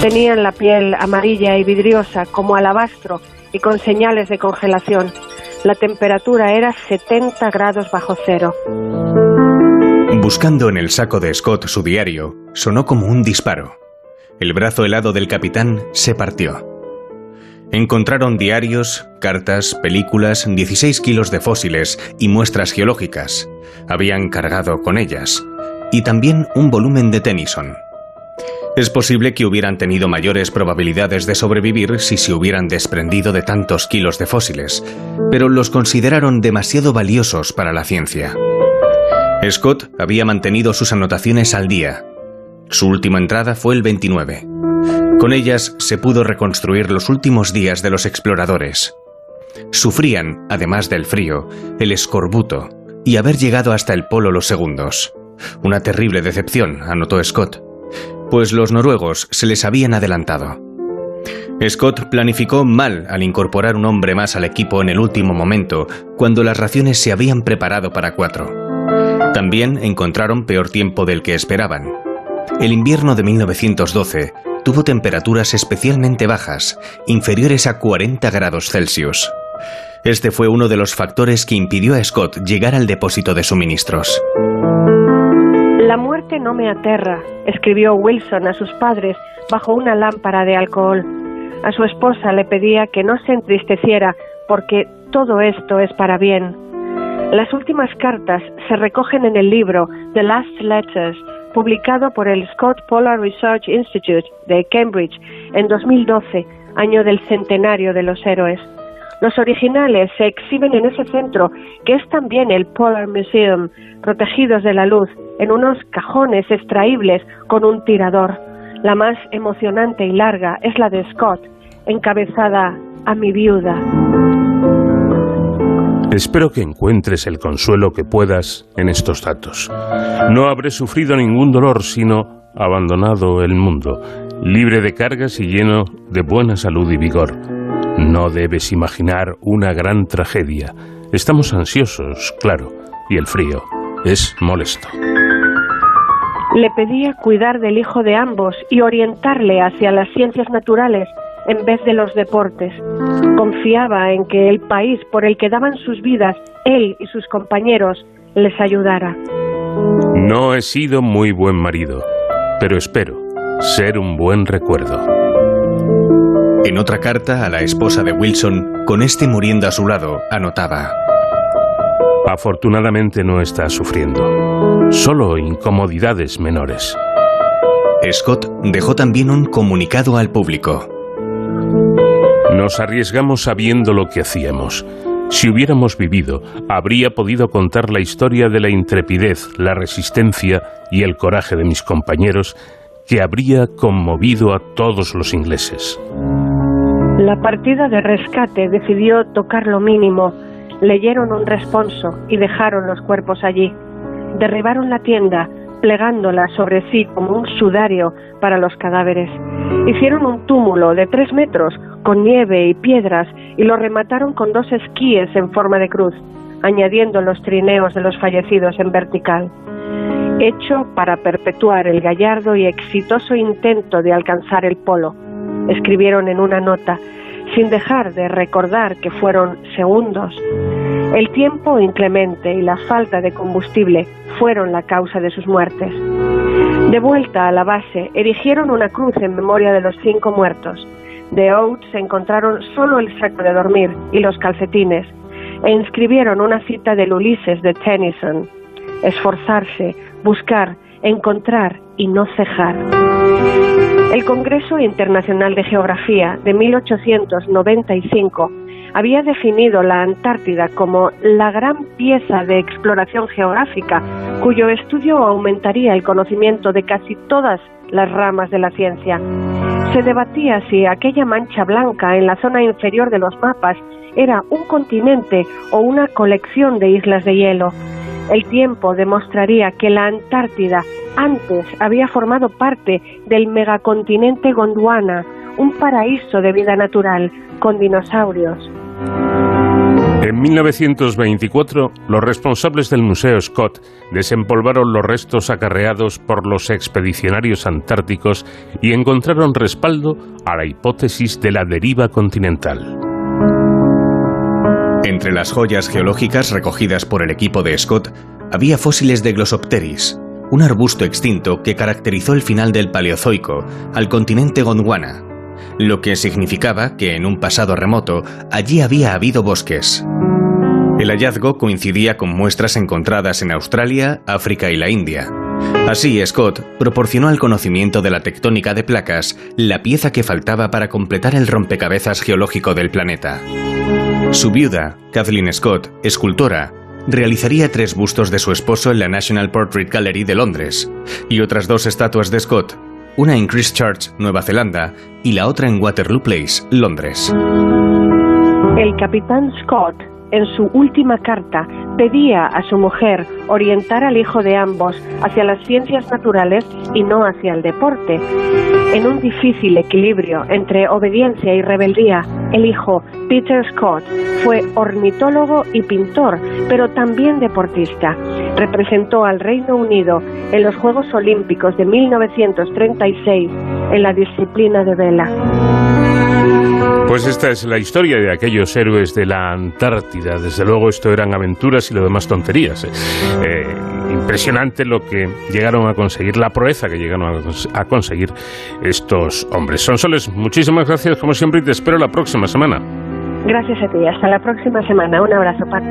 Tenían la piel amarilla y vidriosa como alabastro y con señales de congelación. La temperatura era 70 grados bajo cero. Buscando en el saco de Scott su diario, sonó como un disparo. El brazo helado del capitán se partió. Encontraron diarios, cartas, películas, 16 kilos de fósiles y muestras geológicas. Habían cargado con ellas. Y también un volumen de Tennyson. Es posible que hubieran tenido mayores probabilidades de sobrevivir si se hubieran desprendido de tantos kilos de fósiles, pero los consideraron demasiado valiosos para la ciencia. Scott había mantenido sus anotaciones al día. Su última entrada fue el 29. Con ellas se pudo reconstruir los últimos días de los exploradores. Sufrían, además del frío, el escorbuto y haber llegado hasta el polo los segundos. Una terrible decepción, anotó Scott, pues los noruegos se les habían adelantado. Scott planificó mal al incorporar un hombre más al equipo en el último momento, cuando las raciones se habían preparado para cuatro. También encontraron peor tiempo del que esperaban. El invierno de 1912 tuvo temperaturas especialmente bajas, inferiores a 40 grados Celsius. Este fue uno de los factores que impidió a Scott llegar al depósito de suministros. La muerte no me aterra, escribió Wilson a sus padres bajo una lámpara de alcohol. A su esposa le pedía que no se entristeciera porque todo esto es para bien. Las últimas cartas se recogen en el libro The Last Letters, publicado por el Scott Polar Research Institute de Cambridge en 2012, año del centenario de los héroes. Los originales se exhiben en ese centro, que es también el Polar Museum, protegidos de la luz, en unos cajones extraíbles con un tirador. La más emocionante y larga es la de Scott, encabezada a mi viuda. Espero que encuentres el consuelo que puedas en estos datos. No habré sufrido ningún dolor, sino abandonado el mundo, libre de cargas y lleno de buena salud y vigor. No debes imaginar una gran tragedia. Estamos ansiosos, claro, y el frío es molesto. Le pedía cuidar del hijo de ambos y orientarle hacia las ciencias naturales en vez de los deportes. Confiaba en que el país por el que daban sus vidas, él y sus compañeros, les ayudara. No he sido muy buen marido, pero espero ser un buen recuerdo. En otra carta a la esposa de Wilson, con este muriendo a su lado, anotaba, Afortunadamente no está sufriendo, solo incomodidades menores. Scott dejó también un comunicado al público. Nos arriesgamos sabiendo lo que hacíamos. Si hubiéramos vivido, habría podido contar la historia de la intrepidez, la resistencia y el coraje de mis compañeros que habría conmovido a todos los ingleses. La partida de rescate decidió tocar lo mínimo. Leyeron un responso y dejaron los cuerpos allí. Derribaron la tienda, plegándola sobre sí como un sudario para los cadáveres. Hicieron un túmulo de tres metros con nieve y piedras y lo remataron con dos esquíes en forma de cruz, añadiendo los trineos de los fallecidos en vertical. Hecho para perpetuar el gallardo y exitoso intento de alcanzar el polo, escribieron en una nota, sin dejar de recordar que fueron segundos. El tiempo inclemente y la falta de combustible fueron la causa de sus muertes. De vuelta a la base, erigieron una cruz en memoria de los cinco muertos. De Oates encontraron solo el saco de dormir y los calcetines, e inscribieron una cita del Ulises de Tennyson. Esforzarse, buscar, encontrar y no cejar. El Congreso Internacional de Geografía de 1895 había definido la Antártida como la gran pieza de exploración geográfica cuyo estudio aumentaría el conocimiento de casi todas las ramas de la ciencia. Se debatía si aquella mancha blanca en la zona inferior de los mapas era un continente o una colección de islas de hielo. El tiempo demostraría que la Antártida antes había formado parte del megacontinente Gondwana, un paraíso de vida natural, con dinosaurios, en 1924, los responsables del Museo Scott desempolvaron los restos acarreados por los expedicionarios antárticos y encontraron respaldo a la hipótesis de la deriva continental. Entre las joyas geológicas recogidas por el equipo de Scott había fósiles de Glossopteris, un arbusto extinto que caracterizó el final del Paleozoico al continente Gondwana lo que significaba que en un pasado remoto allí había habido bosques. El hallazgo coincidía con muestras encontradas en Australia, África y la India. Así, Scott proporcionó al conocimiento de la tectónica de placas la pieza que faltaba para completar el rompecabezas geológico del planeta. Su viuda, Kathleen Scott, escultora, realizaría tres bustos de su esposo en la National Portrait Gallery de Londres y otras dos estatuas de Scott una en Christchurch, Nueva Zelanda, y la otra en Waterloo Place, Londres. El capitán Scott en su última carta, pedía a su mujer orientar al hijo de ambos hacia las ciencias naturales y no hacia el deporte. En un difícil equilibrio entre obediencia y rebeldía, el hijo, Peter Scott, fue ornitólogo y pintor, pero también deportista. Representó al Reino Unido en los Juegos Olímpicos de 1936 en la disciplina de vela. Pues esta es la historia de aquellos héroes de la Antártida. Desde luego esto eran aventuras y lo demás tonterías. ¿eh? Eh, impresionante lo que llegaron a conseguir, la proeza que llegaron a, conseguir estos hombres. Son soles, muchísimas gracias como siempre y te espero la próxima semana. Gracias a ti, hasta la próxima semana. Un abrazo, Pat.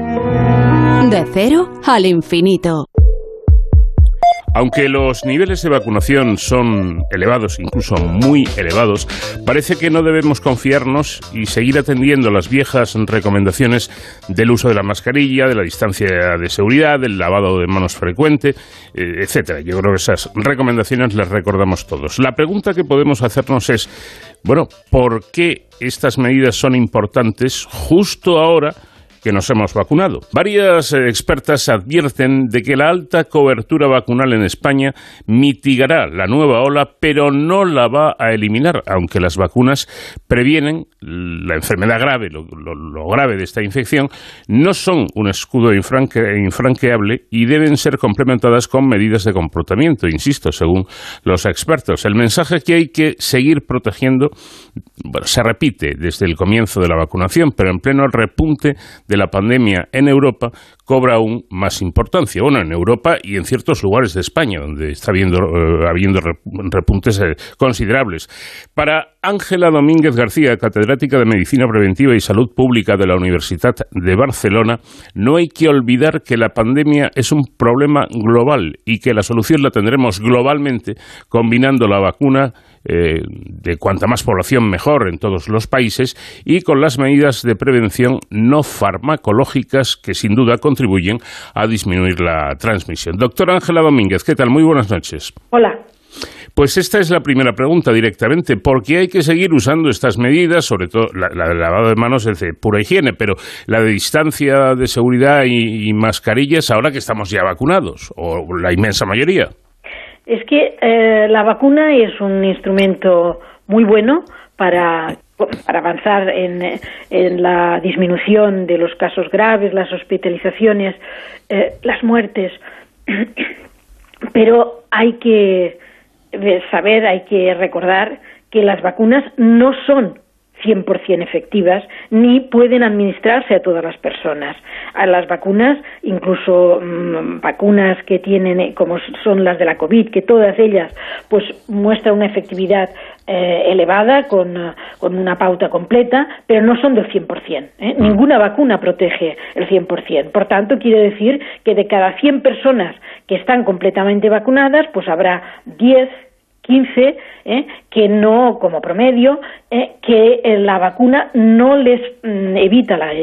De cero al infinito. Aunque los niveles de vacunación son elevados, incluso muy elevados, parece que no debemos confiarnos y seguir atendiendo las viejas recomendaciones del uso de la mascarilla, de la distancia de seguridad, del lavado de manos frecuente, eh, etcétera. Yo creo que esas recomendaciones las recordamos todos. La pregunta que podemos hacernos es, bueno, ¿por qué estas medidas son importantes justo ahora? Que nos hemos vacunado. Varias eh, expertas advierten de que la alta cobertura vacunal en España mitigará la nueva ola, pero no la va a eliminar, aunque las vacunas previenen la enfermedad grave, lo, grave de esta infección, no son un escudo infranqueable y deben ser complementadas con medidas de comportamiento, insisto, según los expertos. El mensaje que hay que seguir protegiendo se repite desde el comienzo de la vacunación, pero en pleno repunte de la pandemia en Europa cobra aún más importancia. Bueno, en Europa y en ciertos lugares de España, donde está habiendo, eh, habiendo repuntes eh, considerables. Para Ángela Domínguez García, catedrática de Medicina Preventiva y Salud Pública de la Universidad de Barcelona, no hay que olvidar que la pandemia es un problema global y que la solución la tendremos globalmente combinando la vacuna eh, de cuanta más población mejor en todos los países y con las medidas de prevención no farmacológicas que sin duda contribuyen a disminuir la transmisión. Doctora Ángela Domínguez, ¿qué tal? Muy buenas noches. Hola. Pues esta es la primera pregunta directamente. ¿Por qué hay que seguir usando estas medidas? Sobre todo la, del lavado de manos es de pura higiene, pero la de distancia de seguridad y, mascarillas ahora que estamos ya vacunados, o la inmensa mayoría. Es que eh, la vacuna es un instrumento muy bueno para para avanzar en, la disminución de los casos graves, las hospitalizaciones, eh, las muertes. Pero hay que saber, hay que recordar que las vacunas no son 100% efectivas ni pueden administrarse a todas las personas. A las vacunas, incluso mm, vacunas que tienen, eh, como son las de la COVID, que todas ellas pues muestran una efectividad eh, elevada con, con, una pauta completa, pero no son del 100%. ¿eh? Ninguna vacuna protege el 100%. Por tanto, quiere decir que de cada 100 personas que están completamente vacunadas, pues habrá 10 15 ¿eh? que no, como promedio, ¿eh? que eh, la vacuna no les mm, evita la,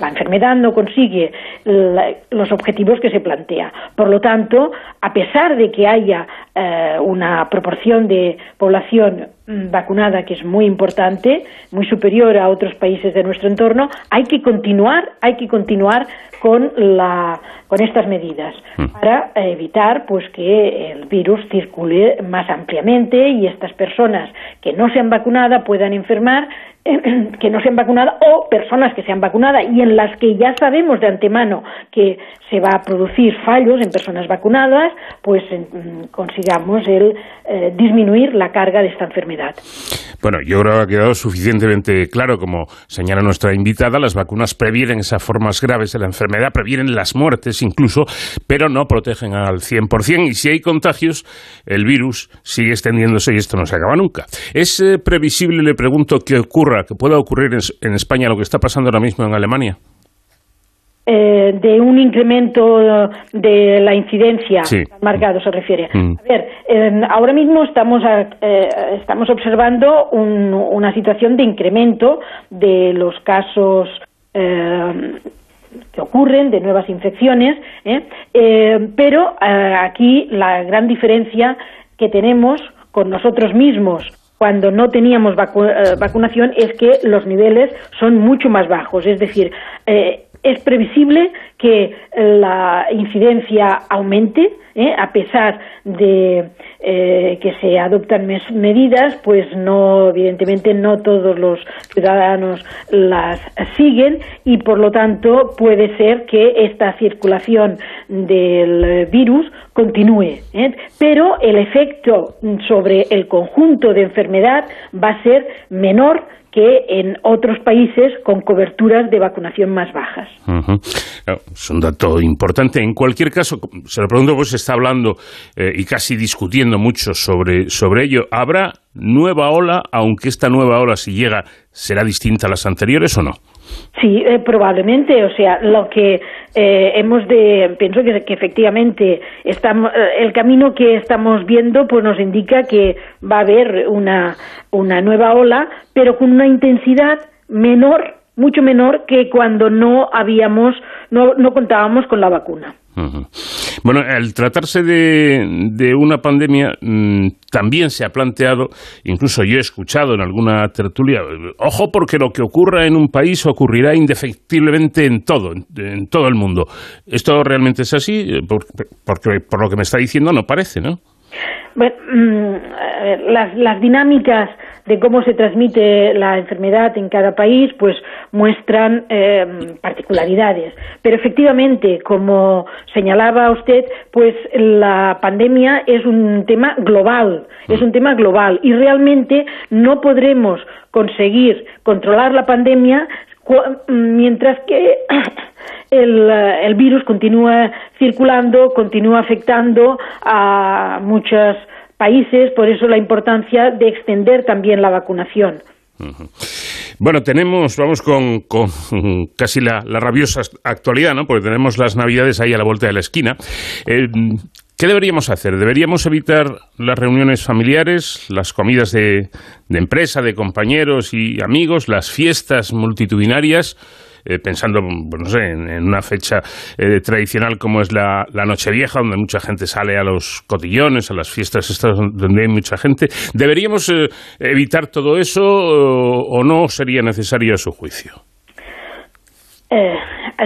la, enfermedad, no consigue los objetivos que se plantea. Por lo tanto, a pesar de que haya una proporción de población mm, vacunada que es muy importante, muy superior a otros países de nuestro entorno, hay que continuar, hay que continuar con la con estas medidas mm. para evitar pues que el virus circule más ampliamente y estas personas que no se han vacunado puedan enfermar que no se han vacunado o personas que se han vacunado y en las que ya sabemos de antemano que se va a producir fallos en personas vacunadas, pues mm, consigamos el eh, disminuir la carga de esta enfermedad. Bueno, yo creo que ha quedado suficientemente claro, como señala nuestra invitada, las vacunas previenen esas formas graves de la enfermedad, previenen las muertes incluso, pero no protegen al 100%. Y si hay contagios, el virus sigue extendiéndose y esto no se acaba nunca. ¿Es eh, previsible, le pregunto, que ocurra, que pueda ocurrir en España lo que está pasando ahora mismo en Alemania? Eh, de un incremento de la incidencia marcado se refiere. Mm. A ver, ahora mismo estamos eh, estamos observando una situación de incremento de los casos eh, que ocurren de nuevas infecciones, pero aquí la gran diferencia que tenemos con nosotros mismos cuando no teníamos vacunación es que los niveles son mucho más bajos, es decir, es previsible que la incidencia aumente, ¿eh? a pesar de eh, que se adoptan medidas, pues no, evidentemente, no todos los ciudadanos las siguen y, por lo tanto, puede ser que esta circulación del virus continúe. ¿eh? Pero el efecto sobre el conjunto de enfermedad va a ser menor que en otros países con coberturas de vacunación más bajas. Es un dato importante. En cualquier caso, se lo pregunto, pues se está hablando eh, y casi discutiendo mucho sobre, sobre ello. ¿Habrá nueva ola, aunque esta nueva ola, si llega, será distinta a las anteriores o no? Sí, eh, probablemente. O sea, lo que eh, hemos de, pienso que, efectivamente estamos, eh, el camino que estamos viendo, pues nos indica que va a haber una, una nueva ola, pero con una intensidad menor, mucho menor que cuando no habíamos, no, no contábamos con la vacuna. Bueno, al tratarse de, una pandemia, mm, también se ha planteado, incluso yo he escuchado en alguna tertulia, ojo porque lo que ocurra en un país ocurrirá indefectiblemente en todo, en, todo el mundo. ¿Esto realmente es así? Porque por lo que me está diciendo no parece, ¿no? Bueno, mm, las, las dinámicas de cómo se transmite la enfermedad en cada país, pues muestran eh, particularidades. Pero efectivamente, como señalaba usted, pues la pandemia es un tema global, es un tema global y realmente no podremos conseguir controlar la pandemia mientras que el, el, virus continúa circulando, continúa afectando a muchas países, por eso la importancia de extender también la vacunación. Bueno, tenemos, vamos con, casi la, rabiosa actualidad, ¿no? Porque tenemos las Navidades ahí a la vuelta de la esquina. Eh, ¿Qué deberíamos hacer? ¿Deberíamos evitar las reuniones familiares, las comidas de, de empresa, de compañeros y amigos, las fiestas multitudinarias? Eh, pensando, pues no sé, en, una fecha eh, tradicional como es la, la, Nochevieja, donde mucha gente sale a los cotillones, a las fiestas estas donde hay mucha gente. ¿Deberíamos evitar todo eso o, no sería necesario a su juicio?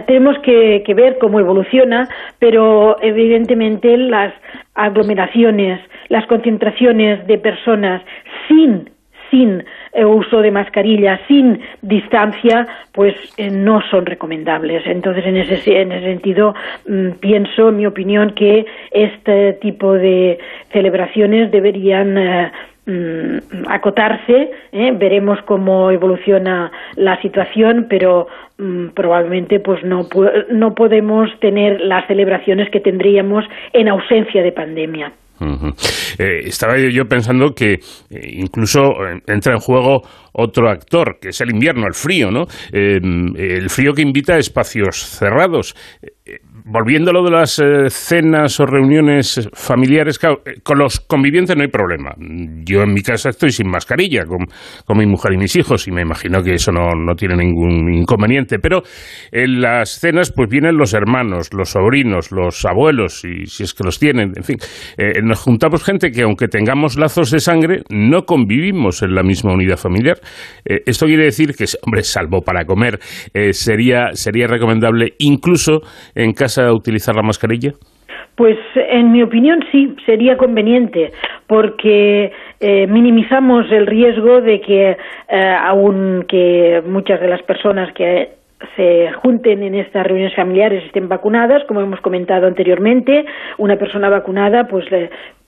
tenemos que, que, ver cómo evoluciona, pero evidentemente las aglomeraciones, las concentraciones de personas sin sin eh, uso de mascarilla, sin distancia, pues eh, no son recomendables. Entonces, en ese, en ese sentido, mm, pienso, en mi opinión, que este tipo de celebraciones deberían eh, mm, acotarse, veremos cómo evoluciona la situación, pero mm, probablemente pues no, no podemos tener las celebraciones que tendríamos en ausencia de pandemia. Eh, estaba yo pensando que eh, incluso eh, entra en juego otro actor, que es el invierno, el frío, ¿no? el frío que invita a espacios cerrados volviendo a lo de las eh, cenas o reuniones familiares, eh, con los convivientes no hay problema. Yo en mi casa estoy sin mascarilla con, mi mujer y mis hijos y me imagino que eso no, tiene ningún inconveniente. Pero en las cenas pues vienen los hermanos, los sobrinos, los abuelos, y si es que los tienen, en fin. Eh, nos juntamos gente que aunque tengamos lazos de sangre, no convivimos en la misma unidad familiar. esto quiere decir que, hombre, salvo para comer, sería, sería recomendable incluso en casa a utilizar la mascarilla? Pues en mi opinión sí, sería conveniente, porque eh, minimizamos el riesgo de que, eh, aunque muchas de las personas que se junten en estas reuniones familiares estén vacunadas, como hemos comentado anteriormente, una persona vacunada pues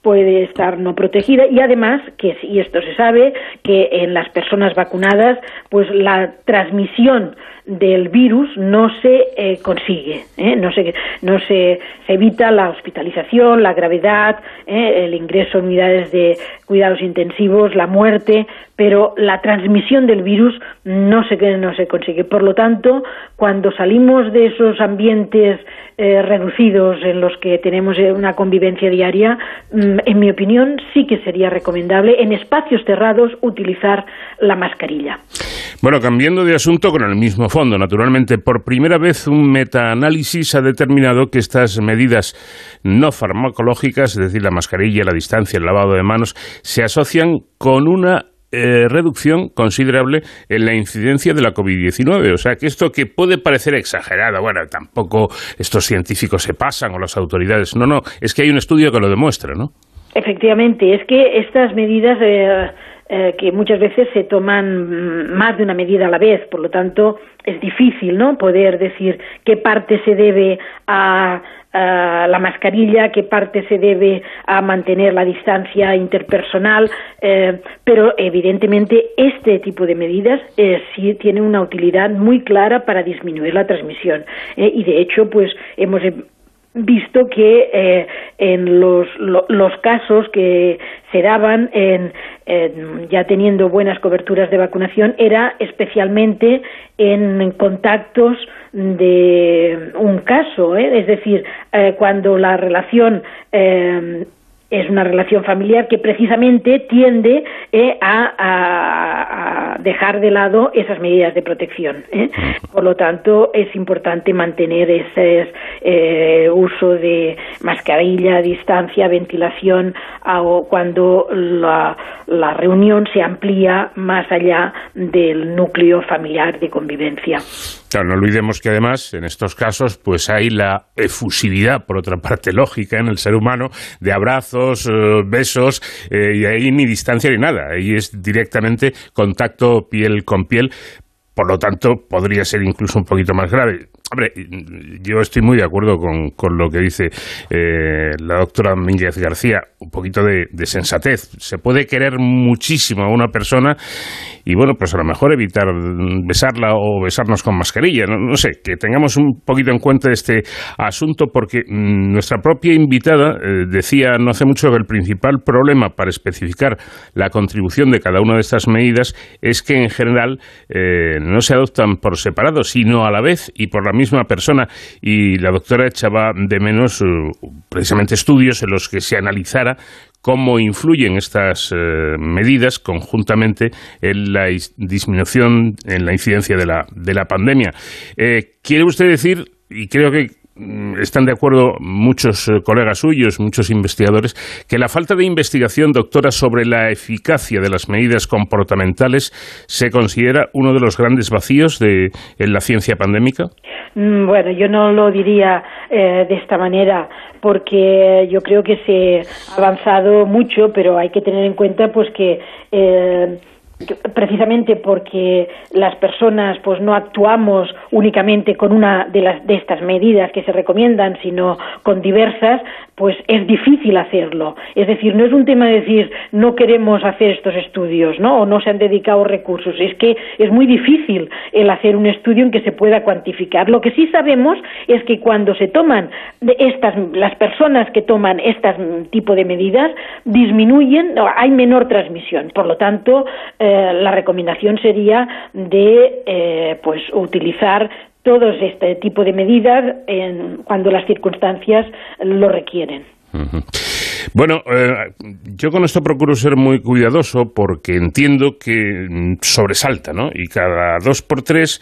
puede estar no protegida y además que y esto se sabe que en las personas vacunadas pues la transmisión del virus no se eh, consigue, ¿eh? no, se, no se, evita la hospitalización, la gravedad, ¿eh? el ingreso en unidades de cuidados intensivos, la muerte, pero la transmisión del virus no se, no se consigue. Por lo tanto, cuando salimos de esos ambientes reducidos en los que tenemos una convivencia diaria, mm, en mi opinión sí que sería recomendable en espacios cerrados utilizar la mascarilla. Bueno, cambiando de asunto con el mismo fondo, naturalmente, por primera vez un metaanálisis ha determinado que estas medidas no farmacológicas, es decir, la mascarilla, la distancia, el lavado de manos, se asocian con una eh, reducción considerable en la incidencia de la COVID-19. O sea, que esto que puede parecer exagerado, bueno, tampoco estos científicos se pasan o las autoridades, no, no, es que hay un estudio que lo demuestra, ¿no? Efectivamente, es que estas medidas eh, eh, que muchas veces se toman más de una medida a la vez, por lo tanto es difícil no poder decir qué parte se debe a, la mascarilla, qué parte se debe a mantener la distancia interpersonal, eh, pero evidentemente este tipo de medidas eh, sí tiene una utilidad muy clara para disminuir la transmisión y de hecho pues hemos visto que eh, en los, los, casos que se daban en, ya teniendo buenas coberturas de vacunación era especialmente en contactos de un caso, ¿eh? es decir, eh, cuando la relación es una relación familiar que precisamente tiende eh, a, dejar de lado esas medidas de protección. ¿eh? Por lo tanto, es importante mantener ese eh, uso de mascarilla, distancia, ventilación, cuando la, la reunión se amplía más allá del núcleo familiar de convivencia. Claro, no olvidemos que además en estos casos pues hay la efusividad, por otra parte lógica, en el ser humano, de abrazos, eh, besos, eh, y ahí ni distancia ni nada. Ahí es directamente contacto piel con piel. Por lo tanto, podría ser incluso un poquito más grave. Hombre, yo estoy muy de acuerdo con, con lo que dice eh, la doctora Mínguez García, un poquito de, sensatez. Se puede querer muchísimo a una persona y, bueno, pues a lo mejor evitar besarla o besarnos con mascarilla. No, sé, que tengamos un poquito en cuenta este asunto porque mm, nuestra propia invitada eh, decía no hace mucho que el principal problema para especificar la contribución de cada una de estas medidas es que en general eh, no se adoptan por separado, sino a la vez y por la misma persona y la doctora echaba de menos precisamente estudios en los que se analizara cómo influyen estas medidas conjuntamente en la disminución, en la incidencia de la, de la pandemia. ¿Quiere usted decir, y creo que están de acuerdo muchos eh, colegas suyos, muchos investigadores, que la falta de investigación, doctora, sobre la eficacia de las medidas comportamentales se considera uno de los grandes vacíos de, en la ciencia pandémica? Mm, bueno, yo no lo diría eh, de esta manera porque yo creo que se ha avanzado mucho, pero hay que tener en cuenta pues que eh, precisamente porque las personas pues no actuamos únicamente con una de las de estas medidas que se recomiendan sino con diversas pues es difícil hacerlo. Es decir no es un tema de decir no queremos hacer estos estudios no o no se han dedicado recursos es que es muy difícil el hacer un estudio en que se pueda cuantificar. Lo que sí sabemos es que cuando se toman estas las personas que toman este tipo de medidas disminuyen hay menor transmisión. Por lo tanto eh, la recomendación sería de eh, pues utilizar todos este tipo de medidas cuando las circunstancias lo requieren. Bueno, eh, yo con esto procuro ser muy cuidadoso porque entiendo que mm, sobresalta, ¿no? Y cada dos por tres,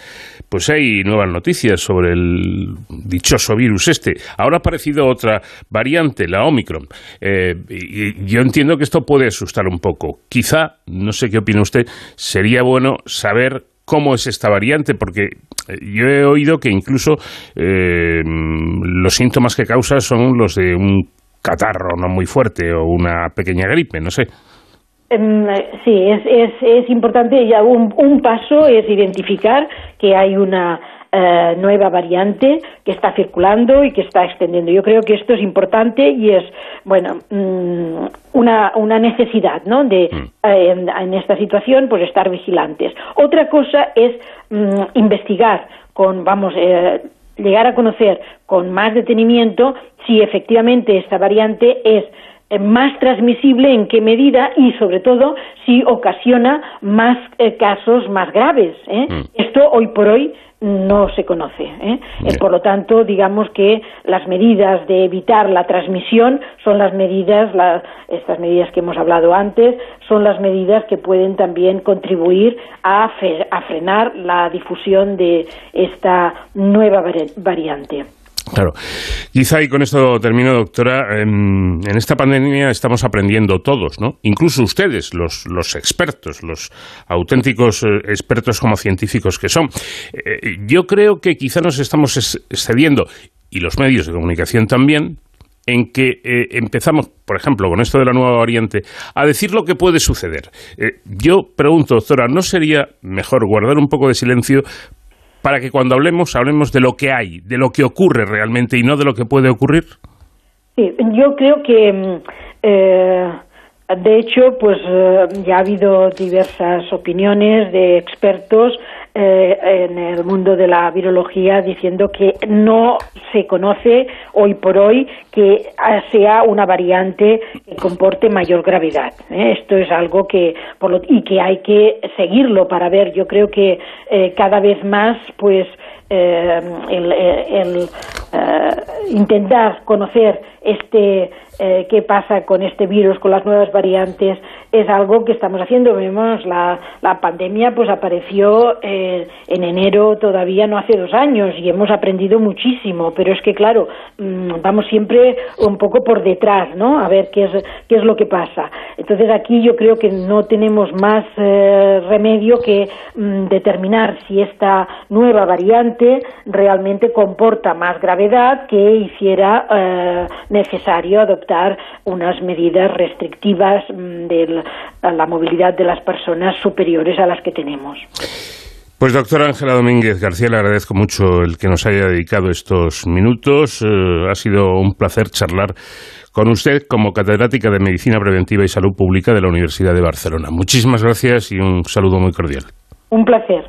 pues hay nuevas noticias sobre el dichoso virus este. Ahora ha aparecido otra variante, la Omicron. Eh, y yo entiendo que esto puede asustar un poco. Quizá, no sé qué opina usted, sería bueno saber cómo es esta variante, porque eh, yo he oído que incluso los síntomas que causa son los de un catarro no muy fuerte o una pequeña gripe, no sé. Em, sí, es, es, es importante, ya un, un paso es identificar que hay una eh, nueva variante que está circulando y que está extendiendo. Yo creo que esto es importante y es, bueno, mm, una, una necesidad, ¿no? De, mm. eh, en, esta situación, pues estar vigilantes. Otra cosa es mm, investigar con, vamos, eh, llegar a conocer con más detenimiento si efectivamente esta variante es más transmisible, en qué medida y, sobre todo, si ocasiona más eh, casos más graves. ¿eh? Mm. Esto hoy por hoy no se conoce. ¿eh? por lo tanto, digamos que las medidas de evitar la transmisión son las medidas, estas medidas que hemos hablado antes, son las medidas que pueden también contribuir a, a frenar la difusión de esta nueva variante. Claro. Quizá, y con esto termino, doctora, en, esta pandemia estamos aprendiendo todos, ¿no? Incluso ustedes, los, los expertos, los auténticos eh, expertos como científicos que son. Eh, yo creo que quizá nos estamos excediendo, y los medios de comunicación también, en que eh, empezamos, por ejemplo, con esto de la nueva variante, a decir lo que puede suceder. yo pregunto, doctora, ¿no sería mejor guardar un poco de silencio para que cuando hablemos hablemos de lo que hay, de lo que ocurre realmente y no de lo que puede ocurrir? Sí, yo creo que, mm, eh, de hecho, pues eh, ya ha habido diversas opiniones de expertos eh, en el mundo de la virología diciendo que no se conoce hoy por hoy que sea una variante que comporte mayor gravedad. ¿eh? Esto es algo que por lo, y que hay que seguirlo para ver. Yo creo que eh, cada vez más, pues el, el intentar conocer este eh, qué pasa con este virus, con las nuevas variantes, es algo que estamos haciendo. Vemos la, la pandemia, pues apareció eh, en enero todavía no hace dos años y hemos aprendido muchísimo, pero es que claro, mm, vamos siempre un poco por detrás, ¿no? A ver qué es, qué es lo que pasa. Entonces aquí yo creo que no tenemos más eh, remedio que mm, determinar si esta nueva variante realmente comporta más gravedad que hiciera necesario adoptar unas medidas restrictivas mm, de la movilidad de las personas superiores a las que tenemos. Pues doctora Ángela Domínguez García, le agradezco mucho el que nos haya dedicado estos minutos. Eh, ha sido un placer charlar con usted como catedrática de Medicina Preventiva y Salud Pública de la Universidad de Barcelona. Muchísimas gracias y un saludo muy cordial. Un placer.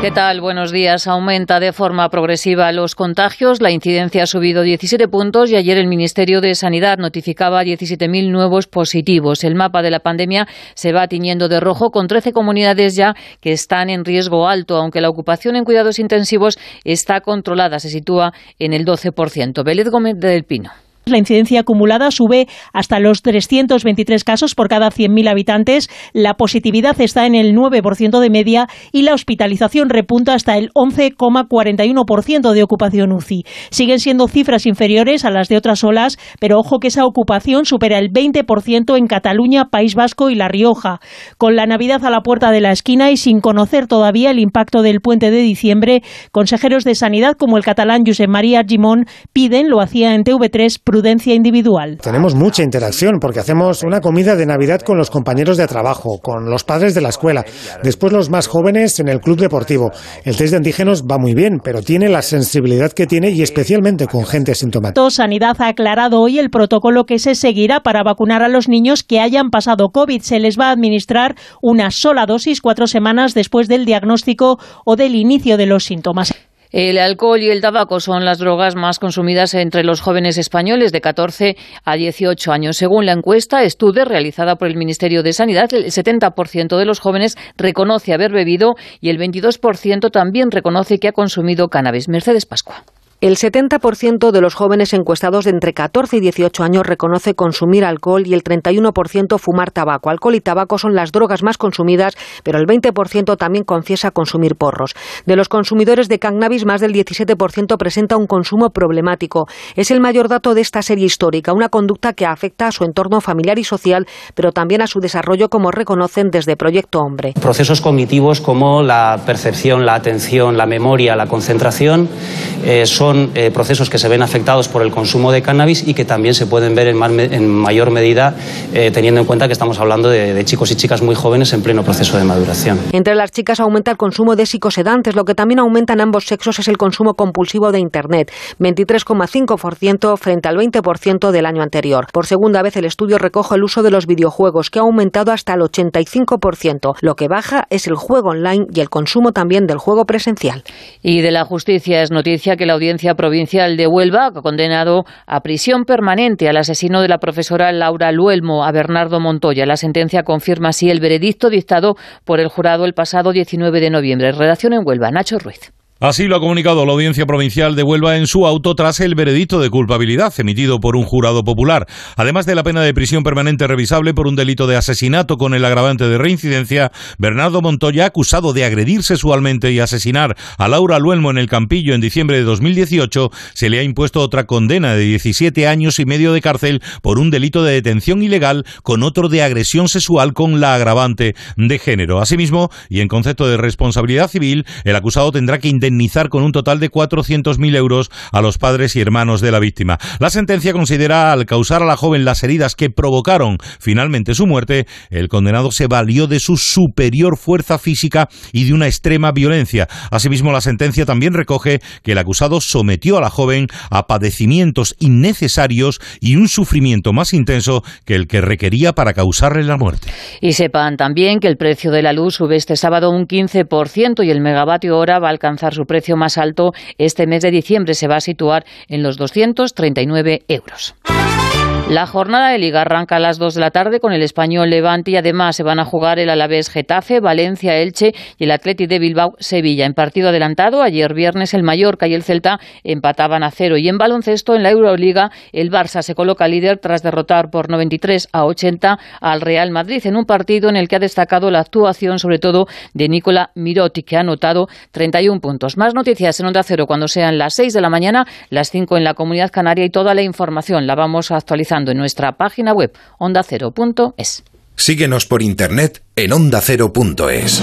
¿Qué tal? Buenos días. Aumenta de forma progresiva los contagios. La incidencia ha subido 17 puntos y ayer el Ministerio de Sanidad notificaba 17.000 nuevos positivos. El mapa de la pandemia se va tiñendo de rojo con 13 comunidades ya que están en riesgo alto, aunque la ocupación en cuidados intensivos está controlada. Se sitúa en el 12%. Vélez Gómez del Pino. La incidencia acumulada sube hasta los 323 casos por cada 100.000 habitantes. La positividad está en el 9% de media y la hospitalización repunta hasta el 11,41% de ocupación UCI. Siguen siendo cifras inferiores a las de otras olas, pero ojo que esa ocupación supera el 20% en Cataluña, País Vasco y La Rioja. Con la Navidad a la puerta de la esquina y sin conocer todavía el impacto del puente de diciembre, consejeros de Sanidad como el catalán Josep María Gimón piden, lo hacía en TV3, individual. Tenemos mucha interacción porque hacemos una comida de Navidad con los compañeros de trabajo, con los padres de la escuela, después los más jóvenes en el club deportivo. El test de antígenos va muy bien, pero tiene la sensibilidad que tiene y especialmente con gente sintomática. Sanidad ha aclarado hoy el protocolo que se seguirá para vacunar a los niños que hayan pasado COVID. Se les va a administrar una sola dosis cuatro semanas después del diagnóstico o del inicio de los síntomas. El alcohol y el tabaco son las drogas más consumidas entre los jóvenes españoles de 14 a 18 años. Según la encuesta estudio realizada por el Ministerio de Sanidad, el 70% de los jóvenes reconoce haber bebido y el 22% también reconoce que ha consumido cannabis. Mercedes Pascua. El 70% de los jóvenes encuestados de entre 14 y 18 años reconoce consumir alcohol y el 31% fumar tabaco. Alcohol y tabaco son las drogas más consumidas, pero el 20% también confiesa consumir porros. De los consumidores de cannabis, más del 17% presenta un consumo problemático. Es el mayor dato de esta serie histórica, una conducta que afecta a su entorno familiar y social, pero también a su desarrollo, como reconocen desde Proyecto Hombre. Procesos cognitivos como la percepción, la atención, la memoria, la concentración eh, son son eh, procesos que se ven afectados por el consumo de cannabis y que también se pueden ver en, mayor medida eh, teniendo en cuenta que estamos hablando de, chicos y chicas muy jóvenes en pleno proceso de maduración. Entre las chicas aumenta el consumo de psicosedantes. Lo que también aumenta en ambos sexos es el consumo compulsivo de Internet, 23,5% frente al 20% del año anterior. Por segunda vez el estudio recoge el uso de los videojuegos, que ha aumentado hasta el 85%. Lo que baja es el juego online y el consumo también del juego presencial. Y de la justicia es noticia que la audiencia Provincial de Huelva ha condenado a prisión permanente al asesino de la profesora Laura Luelmo, a Bernardo Montoya. La sentencia confirma así el veredicto dictado por el jurado el pasado 19 de noviembre. Redacción en Huelva, Nacho Ruiz. Así lo ha comunicado la Audiencia Provincial de Huelva en su auto tras el veredicto de culpabilidad emitido por un jurado popular. Además de la pena de prisión permanente revisable por un delito de asesinato con el agravante de reincidencia, Bernardo Montoya, acusado de agredir sexualmente y asesinar a Laura Luelmo en el Campillo en diciembre de 2018, se le ha impuesto otra condena de 17 años y medio de cárcel por un delito de detención ilegal con otro de agresión sexual con la agravante de género. Asimismo, y en concepto de responsabilidad civil, el acusado tendrá que indemnizar con un total de 400.000 euros a los padres y hermanos de la víctima. La sentencia considera al causar a la joven las heridas que provocaron finalmente su muerte, el condenado se valió de su superior fuerza física y de una extrema violencia. Asimismo, la sentencia también recoge que el acusado sometió a la joven a padecimientos innecesarios y un sufrimiento más intenso que el que requería para causarle la muerte. Y sepan también que el precio de la luz sube este sábado un 15% y el megavatio hora va a alcanzar su precio más alto este mes de diciembre. Se va a situar en los 239 euros. La jornada de Liga arranca a las 2 de la tarde con el Español Levante y además se van a jugar el Alavés Getafe, Valencia Elche y el Atleti de Bilbao Sevilla. En partido adelantado, ayer viernes el Mallorca y el Celta empataban a cero y en baloncesto en la Euroliga el Barça se coloca líder tras derrotar por 93 a 80 al Real Madrid en un partido en el que ha destacado la actuación sobre todo de Nicola Mirotti que ha anotado 31 puntos. Más noticias en Onda Cero cuando sean las 6 de la mañana, las 5 en la Comunidad Canaria y toda la información la vamos en nuestra página web ondacero.es. Síguenos por internet en ondacero.es.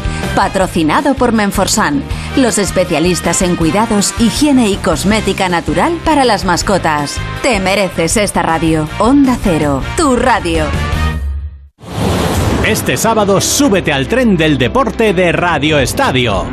Patrocinado por Menforsan, los especialistas en cuidados, higiene y cosmética natural para las mascotas. Te mereces esta radio. Onda Cero, tu radio. Este sábado súbete al tren del deporte de Radio Estadio.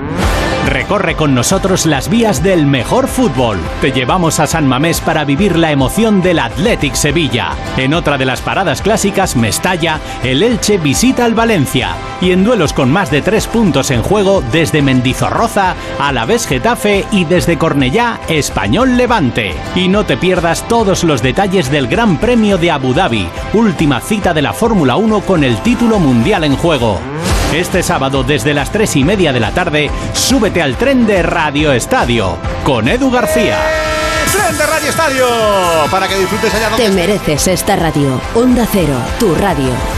Recorre con nosotros las vías del mejor fútbol. Te llevamos a San Mamés para vivir la emoción del Athletic Sevilla. En otra de las paradas clásicas, Mestalla, el Elche visita al Valencia. Y en duelos con más de tres puntos en juego, desde Mendizorroza, Alavés Getafe y desde Cornellá, Español Levante. Y no te pierdas todos los detalles del Gran Premio de Abu Dhabi, última cita de la Fórmula 1 con el título mundial en juego. Este sábado desde las 3 y media de la tarde, súbete al tren de Radio Estadio con Edu García. ¡Tren de Radio Estadio! Para que disfrutes allá donde Te mereces esta radio. Onda Cero, tu radio.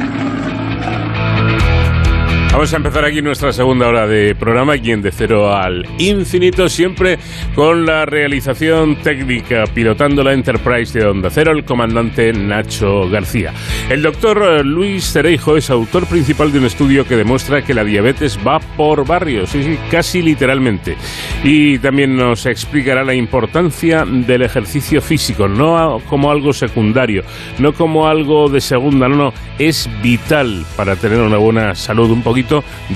Vamos a empezar aquí nuestra segunda hora de programa, aquí en De Cero al Infinito, siempre con la realización técnica, pilotando la Enterprise de Onda Cero, el comandante Nacho García. El doctor Luis Cereijo es autor principal de un estudio que demuestra que la diabetes va por barrios, casi literalmente. Y también nos explicará la importancia del ejercicio físico, no como algo secundario, no como algo de segunda, no, no, es vital para tener una buena salud, un poquito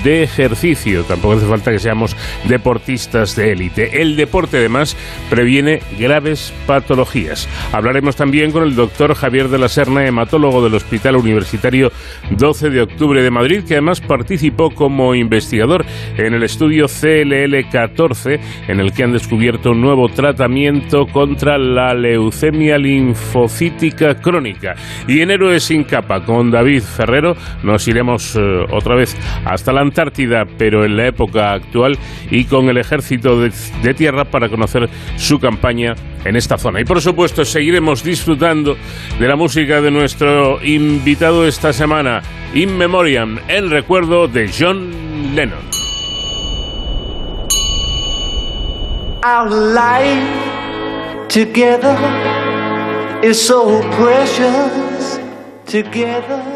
de ejercicio. Tampoco hace falta que seamos deportistas de élite. El deporte, además, previene graves patologías. Hablaremos también con el doctor Javier de la Serna, hematólogo del Hospital Universitario 12 de Octubre de Madrid, que además participó como investigador en el estudio CLL14, en el que han descubierto un nuevo tratamiento contra la leucemia linfocítica crónica. Y en Héroes sin capa, con David Ferrero, nos iremos eh, otra vez hasta la Antártida, pero en la época actual y con el ejército de, tierra para conocer su campaña en esta zona. Y por supuesto seguiremos disfrutando de la música de nuestro invitado esta semana, In Memoriam, en recuerdo de John Lennon. Our life together is so precious together.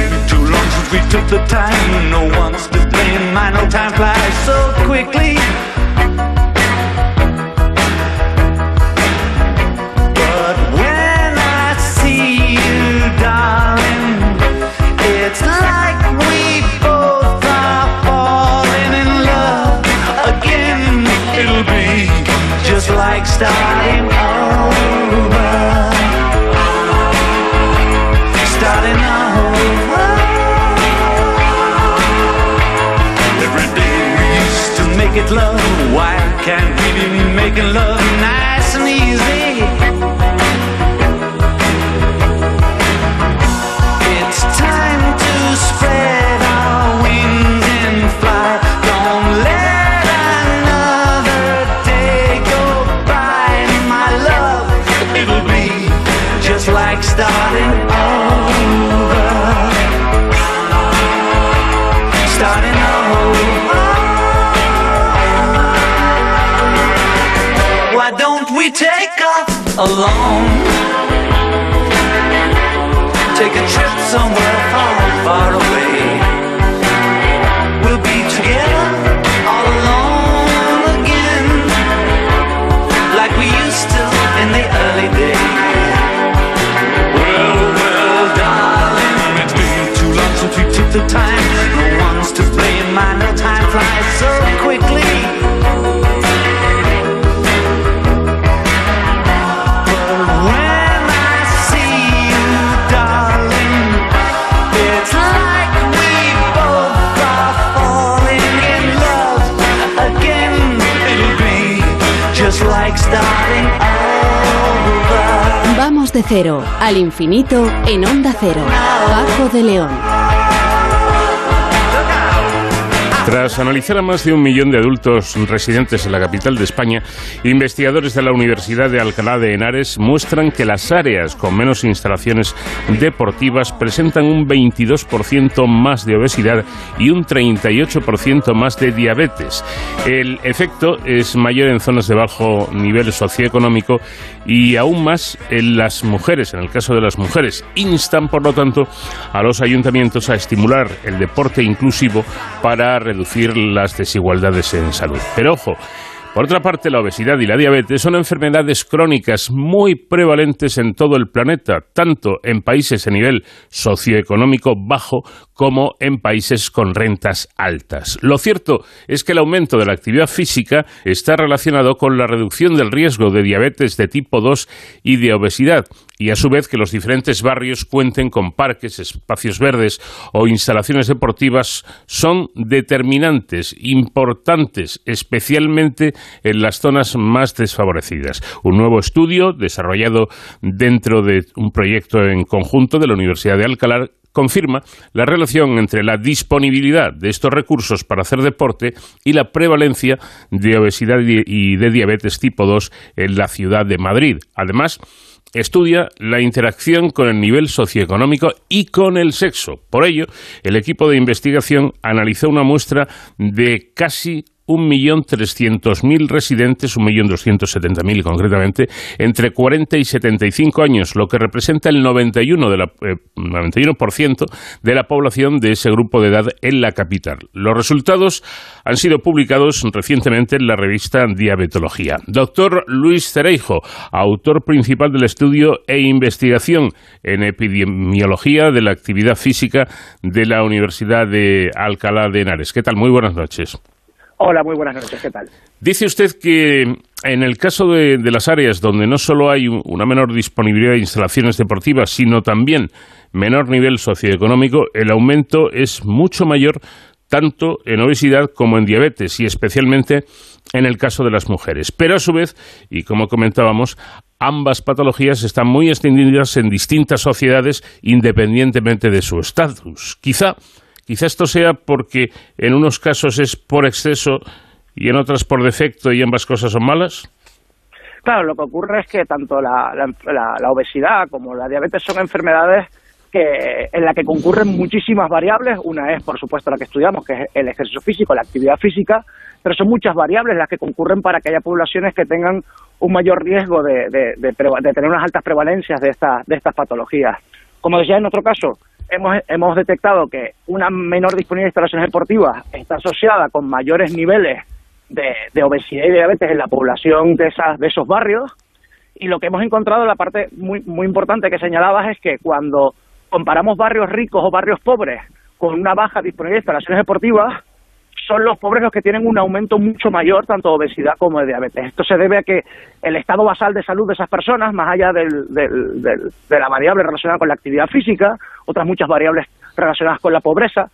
We took the time. No one's to blame. I know time flies so quickly. But when I see you, darling, it's like we both are falling in love again. It'll be just like starting Borrow cero al infinito en Onda Cero. Paco de León. Tras analizar a más de un millón de adultos residentes en la capital de España, investigadores de la Universidad de Alcalá de Henares muestran que las áreas con menos instalaciones deportivas presentan un 22% más de obesidad y un 38% más de diabetes. El efecto es mayor en zonas de bajo nivel socioeconómico y aún más en las mujeres, en el caso de las mujeres. Instan, por lo tanto, a los ayuntamientos a estimular el deporte inclusivo para reducir las desigualdades en salud. Pero ojo, por otra parte, la obesidad y la diabetes son enfermedades crónicas muy prevalentes en todo el planeta, tanto en países a nivel socioeconómico bajo como en países con rentas altas. Lo cierto es que el aumento de la actividad física está relacionado con la reducción del riesgo de diabetes de tipo 2 y de obesidad, y a su vez que los diferentes barrios cuenten con parques, espacios verdes o instalaciones deportivas son determinantes, importantes, especialmente en las zonas más desfavorecidas. Un nuevo estudio desarrollado dentro de un proyecto en conjunto de la Universidad de Alcalá confirma la relación entre la disponibilidad de estos recursos para hacer deporte y la prevalencia de obesidad y de diabetes tipo 2 en la ciudad de Madrid. Además, estudia la interacción con el nivel socioeconómico y con el sexo. Por ello, el equipo de investigación analizó una muestra de casi 1.300.000 residentes, 1.270.000 concretamente, entre 40 y 75 años, lo que representa el 91%, de la, eh, 91 de la población de ese grupo de edad en la capital. Los resultados han sido publicados recientemente en la revista Diabetología. Doctor Luis Cereijo, autor principal del estudio e investigación en epidemiología de la actividad física de la Universidad de Alcalá de Henares. ¿Qué tal? Muy buenas noches. Hola, muy buenas noches, ¿qué tal? Dice usted que en el caso de, las áreas donde no solo hay una menor disponibilidad de instalaciones deportivas, sino también menor nivel socioeconómico, el aumento es mucho mayor tanto en obesidad como en diabetes y especialmente en el caso de las mujeres. Pero a su vez, y como comentábamos, ambas patologías están muy extendidas en distintas sociedades independientemente de su estatus. Quizá Quizá esto sea porque en unos casos es por exceso y en otras por defecto y ambas cosas son malas. Claro, lo que ocurre es que tanto la, la, la, la obesidad como la diabetes son enfermedades que, en las que concurren muchísimas variables. Una es, por supuesto, la que estudiamos, que es el ejercicio físico, la actividad física, pero son muchas variables las que concurren para que haya poblaciones que tengan un mayor riesgo de, de, de, tener unas altas prevalencias de, de estas patologías. Como decía en otro caso, hemos, hemos detectado que una menor disponibilidad de instalaciones deportivas está asociada con mayores niveles de, de, obesidad y diabetes en la población de, esas, de esos barrios. Y lo que hemos encontrado, la parte muy, muy importante que señalabas, es que cuando comparamos barrios ricos o barrios pobres con una baja disponibilidad de instalaciones deportivas, son los pobres los que tienen un aumento mucho mayor tanto de obesidad como de diabetes. Esto se debe a que el estado basal de salud de esas personas, más allá del, del, del, de la variable relacionada con la actividad física, otras muchas variables relacionadas con la pobreza,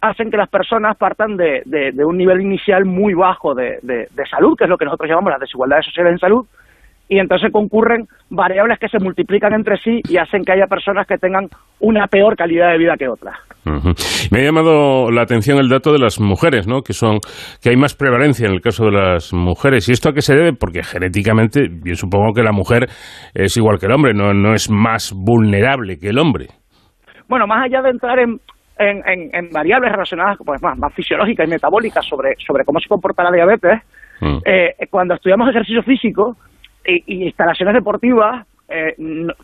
hacen que las personas partan de, de, de un nivel inicial muy bajo de, de, salud, que es lo que nosotros llamamos las desigualdades sociales en salud, y entonces concurren variables que se multiplican entre sí y hacen que haya personas que tengan una peor calidad de vida que otras. Uh -huh. Me ha llamado la atención el dato de las mujeres, ¿no? Que son que hay más prevalencia en el caso de las mujeres. ¿Y esto a qué se debe? Porque genéticamente, yo supongo que la mujer es igual que el hombre, no, no es más vulnerable que el hombre. Bueno, más allá de entrar en, en, en, en variables relacionadas pues, más, más fisiológicas y metabólicas sobre, sobre cómo se comporta la diabetes, mm. eh, cuando estudiamos ejercicio físico, y, instalaciones deportivas, eh,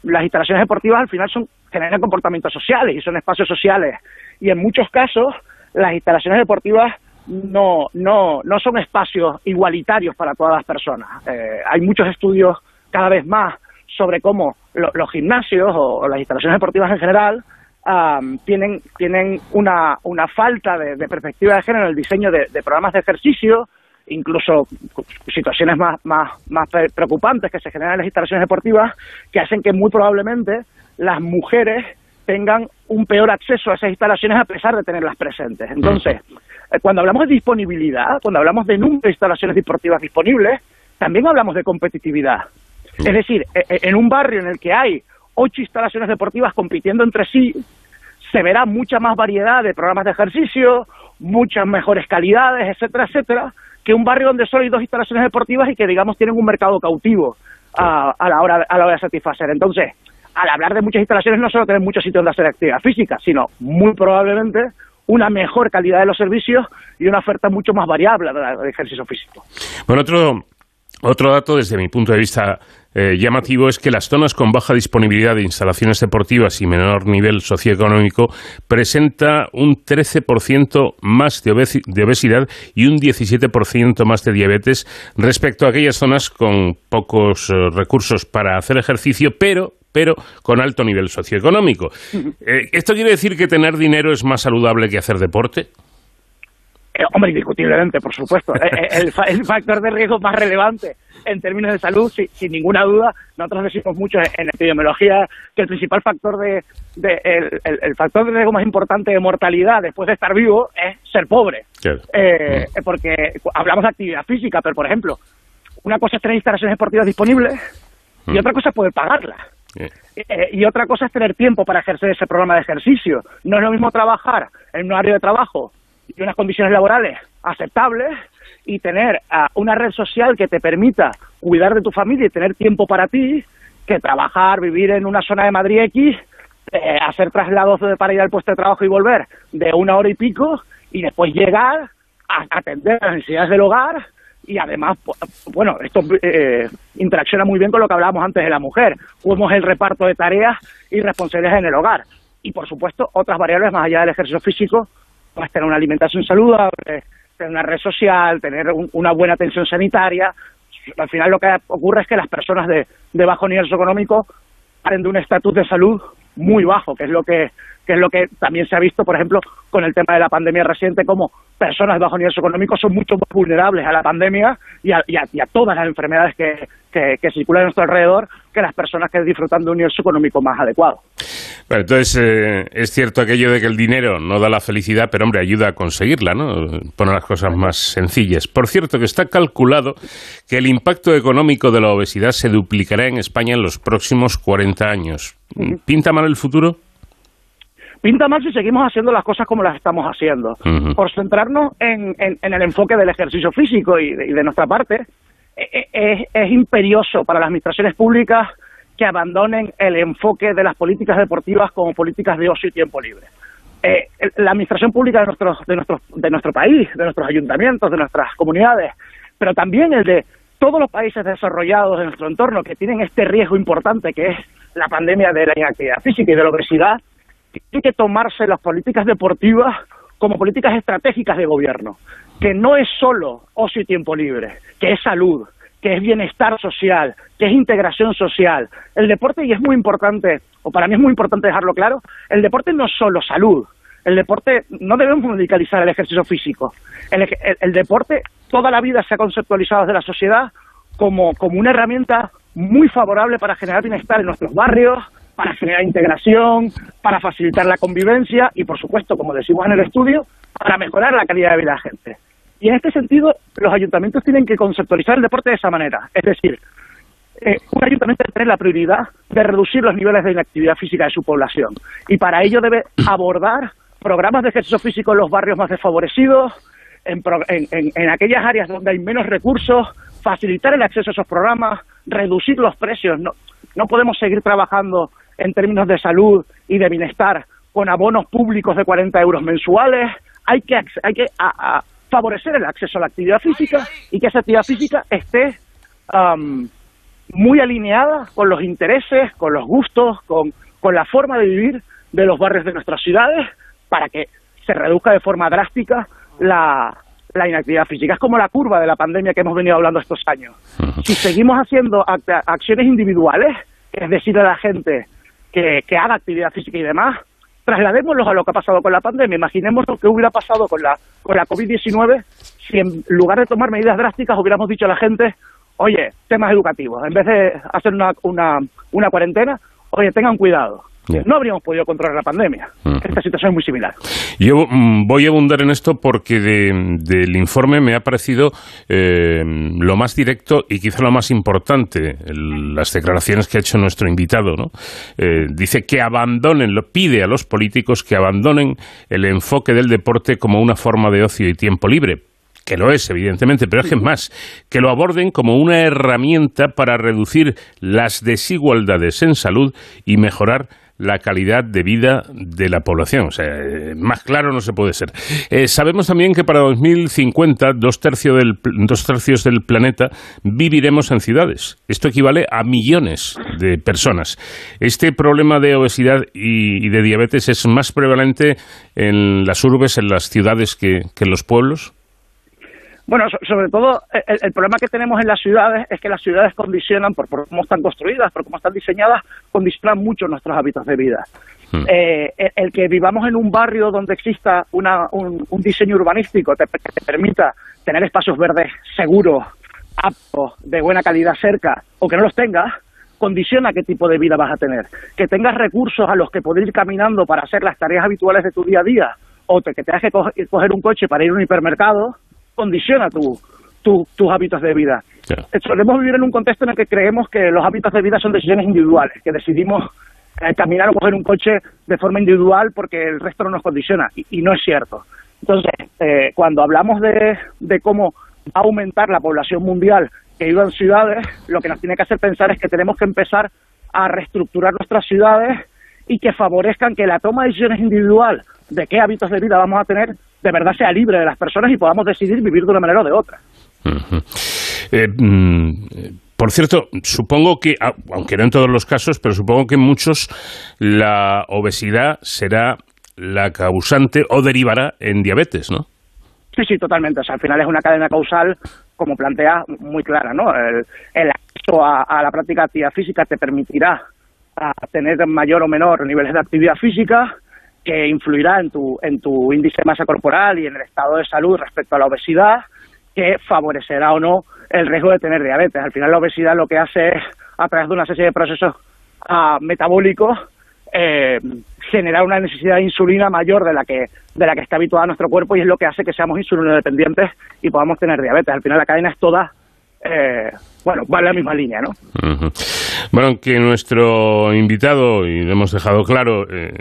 las instalaciones deportivas al final son generan comportamientos sociales y son espacios sociales. Y en muchos casos, las instalaciones deportivas no, no, no son espacios igualitarios para todas las personas. Eh, hay muchos estudios cada vez más sobre cómo lo- los gimnasios o, las instalaciones deportivas en general am, tienen, tienen una, una falta de, de perspectiva de género en el diseño de programas de ejercicio, incluso situaciones más, más, más pre- preocupantes que se generan en las instalaciones deportivas, que hacen que muy probablemente las mujeres tengan un peor acceso a esas instalaciones a pesar de tenerlas presentes. Entonces, eh, cuando hablamos de disponibilidad, cuando hablamos de número de instalaciones deportivas disponibles, también hablamos de competitividad. Es decir, e- e- en un barrio en el que hay ocho instalaciones deportivas compitiendo entre sí, se verá mucha más variedad de programas de ejercicio, muchas mejores calidades, etcétera, etcétera, que un barrio donde solo hay dos instalaciones deportivas y que, digamos, tienen un mercado cautivo a, a la hora, a la hora de satisfacer. Entonces, al hablar de muchas instalaciones, no solo tener muchos sitios donde hacer actividad física, sino muy probablemente una mejor calidad de los servicios y una oferta mucho más variable de, ejercicio físico. Bueno, otro, otro dato desde mi punto de vista eh, llamativo es que las zonas con baja disponibilidad de instalaciones deportivas y menor nivel socioeconómico presenta un 13% más de, obesi- de obesidad y un 17% más de diabetes respecto a aquellas zonas con pocos eh, recursos para hacer ejercicio, pero pero con alto nivel socioeconómico. Eh, ¿Esto quiere decir que tener dinero es más saludable que hacer deporte? Eh, hombre, indiscutiblemente, por supuesto. Eh, eh, el, el factor de riesgo más relevante en términos de salud, si- sin ninguna duda, nosotros decimos mucho en, epidemiología que el principal factor de, de- el, el- el factor de riesgo más importante de mortalidad después de estar vivo es ser pobre. Eh, porque hablamos de actividad física, pero por ejemplo, una cosa es tener instalaciones deportivas disponibles y otra cosa es poder pagarlas. Eh, y otra cosa es tener tiempo para ejercer ese programa de ejercicio. No es lo mismo trabajar en un horario de trabajo y unas condiciones laborales aceptables y tener ah, una red social que te permita cuidar de tu familia y tener tiempo para ti que trabajar, vivir en una zona de Madrid X, eh, hacer traslados para ir al puesto de trabajo y volver de una hora y pico y después llegar a atender las necesidades del hogar y además, bueno, esto eh, interacciona muy bien con lo que hablábamos antes de la mujer, cómo es el reparto de tareas y responsabilidades en el hogar. Y por supuesto, otras variables más allá del ejercicio físico, pues tener una alimentación saludable, tener una red social, tener un- una buena atención sanitaria. Al final lo que ocurre es que las personas de, de bajo nivel socioeconómico paren de un estatus de salud muy bajo, que es lo que que es lo que también se ha visto, por ejemplo, con el tema de la pandemia reciente, como personas de bajo nivel socioeconómico son mucho más vulnerables a la pandemia y a, y a- y a todas las enfermedades que, que, que circulan a nuestro alrededor que las personas que disfrutan de un nivel socioeconómico más adecuado. Bueno, entonces, eh, es cierto aquello de que el dinero no da la felicidad, pero hombre, ayuda a conseguirla, ¿no? Pone las cosas más sencillas. Por cierto, que está calculado que el impacto económico de la obesidad se duplicará en España en los próximos 40 años. ¿Pinta mal el futuro? Pinta mal si seguimos haciendo las cosas como las estamos haciendo. Por centrarnos en, en- en el enfoque del ejercicio físico y de, y de nuestra parte, e- e- es, es imperioso para las administraciones públicas que abandonen el enfoque de las políticas deportivas como políticas de ocio y tiempo libre. Eh, la administración pública de, nuestros, de, nuestros, de nuestro país, de nuestros ayuntamientos, de nuestras comunidades, pero también el de todos los países desarrollados de nuestro entorno que tienen este riesgo importante que es la pandemia de la inactividad física y de la obesidad, tiene que tomarse las políticas deportivas como políticas estratégicas de gobierno, que no es solo ocio y tiempo libre, que es salud, que es bienestar social, que es integración social. El deporte, y es muy importante, o para mí es muy importante dejarlo claro, el deporte no es solo salud, el deporte, no debemos medicalizar el ejercicio físico. El, el deporte toda la vida se ha conceptualizado desde la sociedad como, como una herramienta muy favorable para generar bienestar en nuestros barrios, para generar integración, para facilitar la convivencia y, por supuesto, como decimos en el estudio, para mejorar la calidad de vida de la gente. Y en este sentido, los ayuntamientos tienen que conceptualizar el deporte de esa manera. Es decir, eh, un ayuntamiento debe tener la prioridad de reducir los niveles de inactividad física de su población. Y para ello debe abordar programas de ejercicio físico en los barrios más desfavorecidos, en, pro- en- en- aquellas áreas donde hay menos recursos, facilitar el acceso a esos programas, reducir los precios. No, no podemos seguir trabajando en términos de salud y de bienestar con abonos públicos de 40 euros mensuales. Hay que, hay que a favorecer el acceso a la actividad física y que esa actividad física esté am, muy alineada con los intereses, con los gustos, con, con la forma de vivir de los barrios de nuestras ciudades para que se reduzca de forma drástica la, la inactividad física. Es como la curva de la pandemia que hemos venido hablando estos años. Si seguimos haciendo acciones individuales, es decir, a la gente que, que haga actividad física y demás, trasladémoslo a lo que ha pasado con la pandemia. Imaginemos lo que hubiera pasado con la, con la COVID-19 si en lugar de tomar medidas drásticas hubiéramos dicho a la gente, oye, temas educativos, en vez de hacer una, una, una cuarentena, oye, tengan cuidado. No habríamos podido controlar la pandemia. Esta situación es muy similar. Yo mm, voy a abundar en esto porque de- del informe me ha parecido eh, lo más directo y quizá lo más importante, el- las declaraciones que ha hecho nuestro invitado. ¿no? Eh, dice que abandonen, lo pide a los políticos que abandonen el enfoque del deporte como una forma de ocio y tiempo libre. Que lo es, evidentemente, pero es que es más, que lo aborden como una herramienta para reducir las desigualdades en salud y mejorar la calidad de vida de la población. O sea, eh, más claro no se puede ser. Eh, sabemos también que para 2050 dos, tercio del, dos tercios del planeta viviremos en ciudades. Esto equivale a millones de personas. Este problema de obesidad y, y de diabetes es más prevalente en las urbes, en las ciudades, que, que en los pueblos. Bueno, so- sobre todo el, el problema que tenemos en las ciudades es que las ciudades condicionan, por, por cómo están construidas, por cómo están diseñadas, condicionan mucho nuestros hábitos de vida. Eh, el, el que vivamos en un barrio donde exista una- un, un diseño urbanístico te- que te permita tener espacios verdes seguros, aptos, de buena calidad cerca, o que no los tengas, condiciona qué tipo de vida vas a tener. Que tengas recursos a los que poder ir caminando para hacer las tareas habituales de tu día a día, o te- que tengas que co- coger un coche para ir a un hipermercado, condiciona tu, tu- tus hábitos de vida. Eh, Solemos vivir en un contexto en el que creemos que los hábitos de vida son decisiones individuales, que decidimos eh, caminar o coger un coche de forma individual porque el resto no nos condiciona, y, y no es cierto. Entonces, eh, cuando hablamos de, de cómo va a aumentar la población mundial que vive en ciudades, lo que nos tiene que hacer pensar es que tenemos que empezar a reestructurar nuestras ciudades y que favorezcan que la toma de decisiones individual de qué hábitos de vida vamos a tener de verdad sea libre de las personas y podamos decidir vivir de una manera o de otra. Eh, mm, por cierto, supongo que, aunque no en todos los casos, pero supongo que en muchos la obesidad será la causante o derivará en diabetes, ¿no? Sí, sí, totalmente. O sea, al final es una cadena causal, como plantea, muy clara, ¿no? El, el acceso a, a la práctica de actividad física te permitirá a tener mayor o menor niveles de actividad física que influirá en tu, en tu índice de masa corporal y en el estado de salud respecto a la obesidad, que favorecerá o no el riesgo de tener diabetes. Al final la obesidad lo que hace es, a través de una serie de procesos ah, metabólicos, eh, generar una necesidad de insulina mayor de la que de la que está habituada nuestro cuerpo y es lo que hace que seamos insulinodependientes y podamos tener diabetes. Al final la cadena es toda, eh, bueno, va en la misma línea, ¿no? Bueno, que nuestro invitado, y lo hemos dejado claro, eh,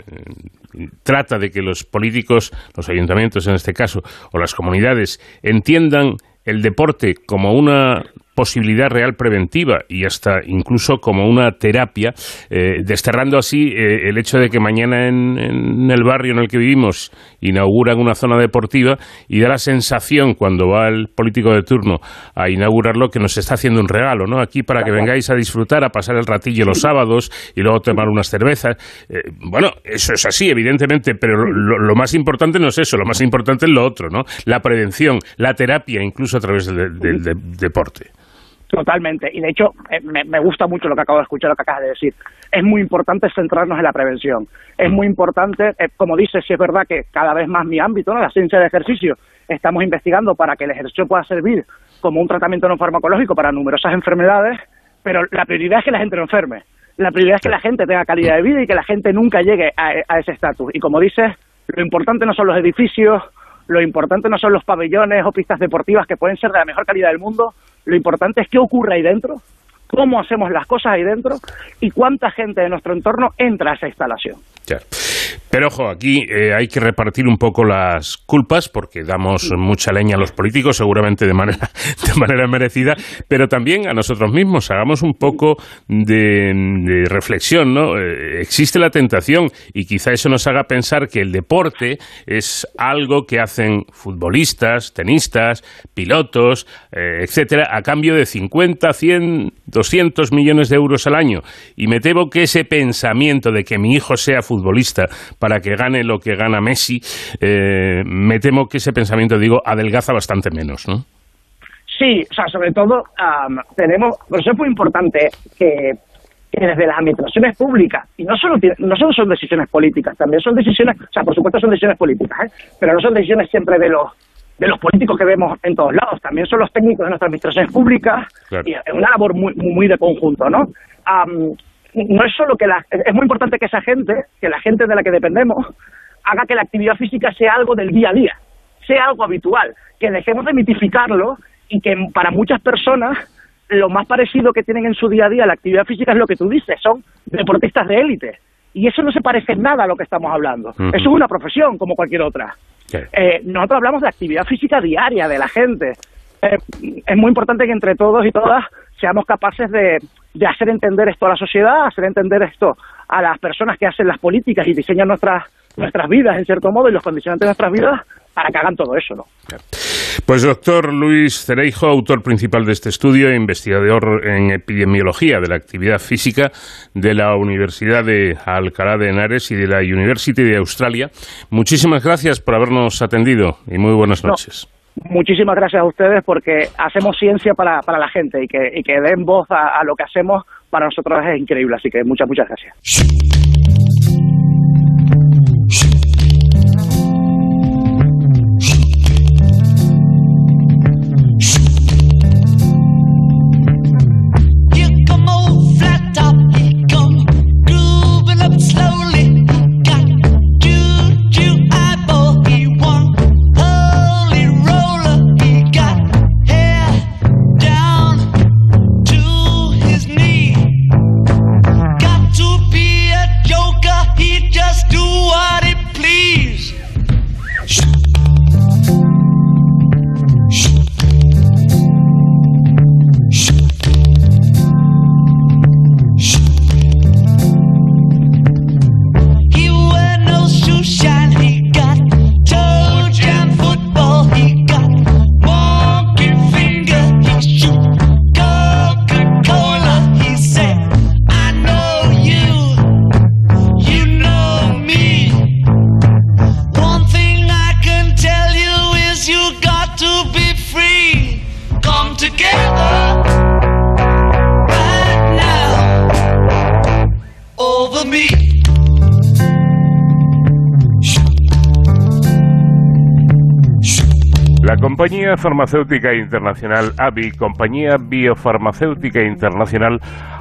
trata de que los políticos, los ayuntamientos en este caso, o las comunidades, entiendan el deporte como una posibilidad real preventiva y hasta incluso como una terapia, eh, desterrando así eh, el hecho de que mañana en, en el barrio en el que vivimos inauguran una zona deportiva y da la sensación cuando va el político de turno a inaugurarlo que nos está haciendo un regalo, ¿no? Aquí para que vengáis a disfrutar, a pasar el ratillo los sábados y luego tomar unas cervezas. Eh, bueno, eso es así, evidentemente, pero lo, lo más importante no es eso, lo más importante es lo otro, ¿no? La prevención, la terapia, incluso a través del, del- del deporte. Totalmente. Y de hecho, eh, me, gusta mucho lo que acabo de escuchar, lo que acabas de decir. Es muy importante centrarnos en la prevención. Es muy importante, eh, como dices, si es verdad que cada vez más mi ámbito, la ciencia del ejercicio, estamos investigando para que el ejercicio pueda servir como un tratamiento no farmacológico para numerosas enfermedades, pero la prioridad es que la gente no enferme. La prioridad es que la gente tenga calidad de vida y que la gente nunca llegue a, a ese estatus. Y como dices, lo importante no son los edificios, lo importante no son los pabellones o pistas deportivas que pueden ser de la mejor calidad del mundo, lo importante es qué ocurre ahí dentro, cómo hacemos las cosas ahí dentro y cuánta gente de nuestro entorno entra a esa instalación. Pero ojo, aquí eh, hay que repartir un poco las culpas porque damos mucha leña a los políticos, seguramente de manera, de manera merecida, pero también a nosotros mismos. Hagamos un poco de, de reflexión, ¿no? Eh, existe la tentación y quizá eso nos haga pensar que el deporte es algo que hacen futbolistas, tenistas, pilotos, eh, etcétera, a cambio de 50, 100, 200 millones de euros al año. Y me temo que ese pensamiento de que mi hijo sea futbolista que gane lo que gana Messi, eh, me temo que ese pensamiento, digo, adelgaza bastante menos, ¿no? Sí, o sea, sobre todo am, tenemos, por eso es muy importante que, que desde las administraciones públicas, y no solo, no solo son decisiones políticas, también son decisiones, o sea, por supuesto son decisiones políticas, ¿eh? pero no son decisiones siempre de los de los políticos que vemos en todos lados, también son los técnicos de nuestras administraciones públicas, Claro. y es una labor muy, muy, de conjunto, ¿no? No es solo que la, es muy importante que esa gente, que la gente de la que dependemos, haga que la actividad física sea algo del día a día, sea algo habitual, que dejemos de mitificarlo y que para muchas personas lo más parecido que tienen en su día a día la actividad física es lo que tú dices, son deportistas de élite. Y eso no se parece en nada a lo que estamos hablando. Eso es una profesión como cualquier otra. Eh, nosotros hablamos de actividad física diaria de la gente. Eh, es muy importante que entre todos y todas seamos capaces de, de hacer entender esto a la sociedad, hacer entender esto a las personas que hacen las políticas y diseñan nuestras nuestras vidas, en cierto modo, y los condicionantes de nuestras vidas, para que hagan todo eso, ¿no? Pues doctor Luis Cereijo, autor principal de este estudio e investigador en epidemiología de la actividad física de la Universidad de Alcalá de Henares y de la University de Australia. Muchísimas gracias por habernos atendido y muy buenas No. Muchísimas gracias a ustedes porque hacemos ciencia para, para la gente y que, y que den voz a, a lo que hacemos para nosotros es increíble. Así que muchas, muchas gracias. Compañía farmacéutica internacional AbbVie, compañía biofarmacéutica internacional,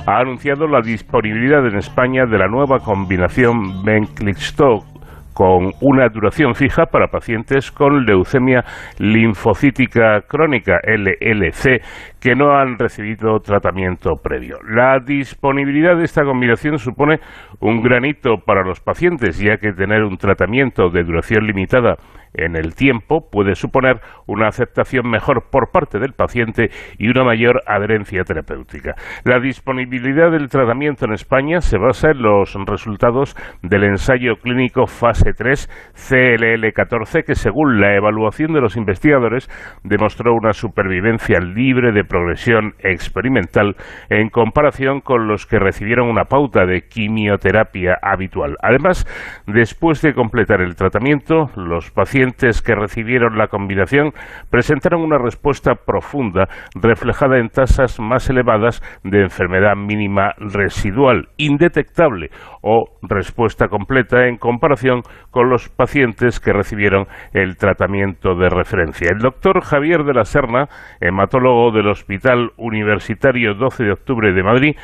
ha anunciado la disponibilidad en España de la nueva combinación Benclixto con una duración fija para pacientes con leucemia linfocítica crónica, LLC, que no han recibido tratamiento previo. La disponibilidad de esta combinación supone un granito para los pacientes, ya que tener un tratamiento de duración limitada en el tiempo puede suponer una aceptación mejor por parte del paciente y una mayor adherencia terapéutica. La disponibilidad del tratamiento en España se basa en los resultados del ensayo clínico fase 3 CLL14 que según la evaluación de los investigadores demostró una supervivencia libre de progresión experimental en comparación con los que recibieron una pauta de quimioterapia habitual. Además, después de completar el tratamiento, los pacientes que recibieron la combinación presentaron una respuesta profunda reflejada en tasas más elevadas de enfermedad mínima residual, indetectable o respuesta completa en comparación con los pacientes que recibieron el tratamiento de referencia. El doctor Javier de la Serna, hematólogo del Hospital Universitario 12 de Octubre de Madrid,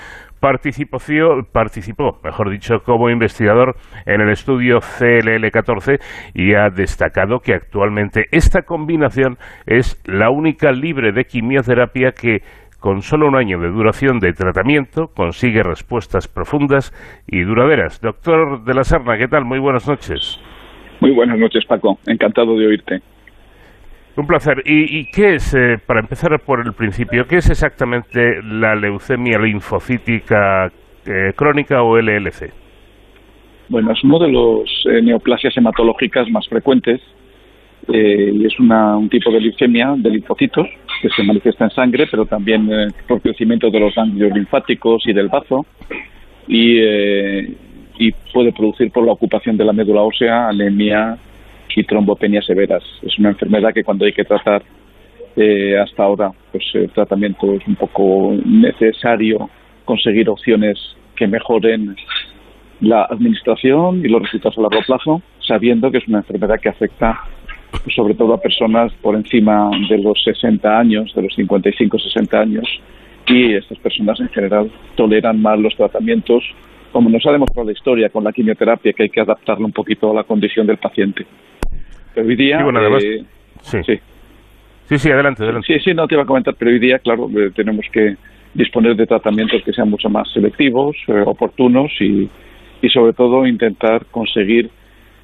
participó, mejor dicho, como investigador en el estudio CLL14 y ha destacado que actualmente esta combinación es la única libre de quimioterapia que con solo un año de duración de tratamiento, consigue respuestas profundas y duraderas. Doctor de la Serna, ¿qué tal? Muy buenas noches. Muy buenas noches, Paco. Encantado de oírte. Un placer. ¿Y, y qué es, eh, para empezar por el principio, qué es exactamente la leucemia linfocítica eh, crónica o LLC? Bueno, es uno de los eh, neoplasias hematológicas más frecuentes eh, y es una- un tipo de leucemia de linfocitos que se manifiesta en sangre, pero también eh, por crecimiento de los ganglios linfáticos y del bazo y, eh, y puede producir por la ocupación de la médula ósea anemia y trombopenia severas. Es una enfermedad que cuando hay que tratar eh, hasta ahora, pues el tratamiento es un poco necesario conseguir opciones que mejoren la administración y los resultados a largo plazo, sabiendo que es una enfermedad que afecta sobre todo a personas por encima de los 60 años, de los 55-60 años, y estas personas en general toleran más los tratamientos, como nos ha demostrado la historia con la quimioterapia, que hay que adaptarlo un poquito a la condición del paciente. Pero hoy día... Sí, bueno, además- eh, sí. sí. Sí, sí, adelante, adelante. Sí, sí, no te iba a comentar, pero hoy día, claro, eh, tenemos que disponer de tratamientos que sean mucho más selectivos, eh, oportunos y, y sobre todo intentar conseguir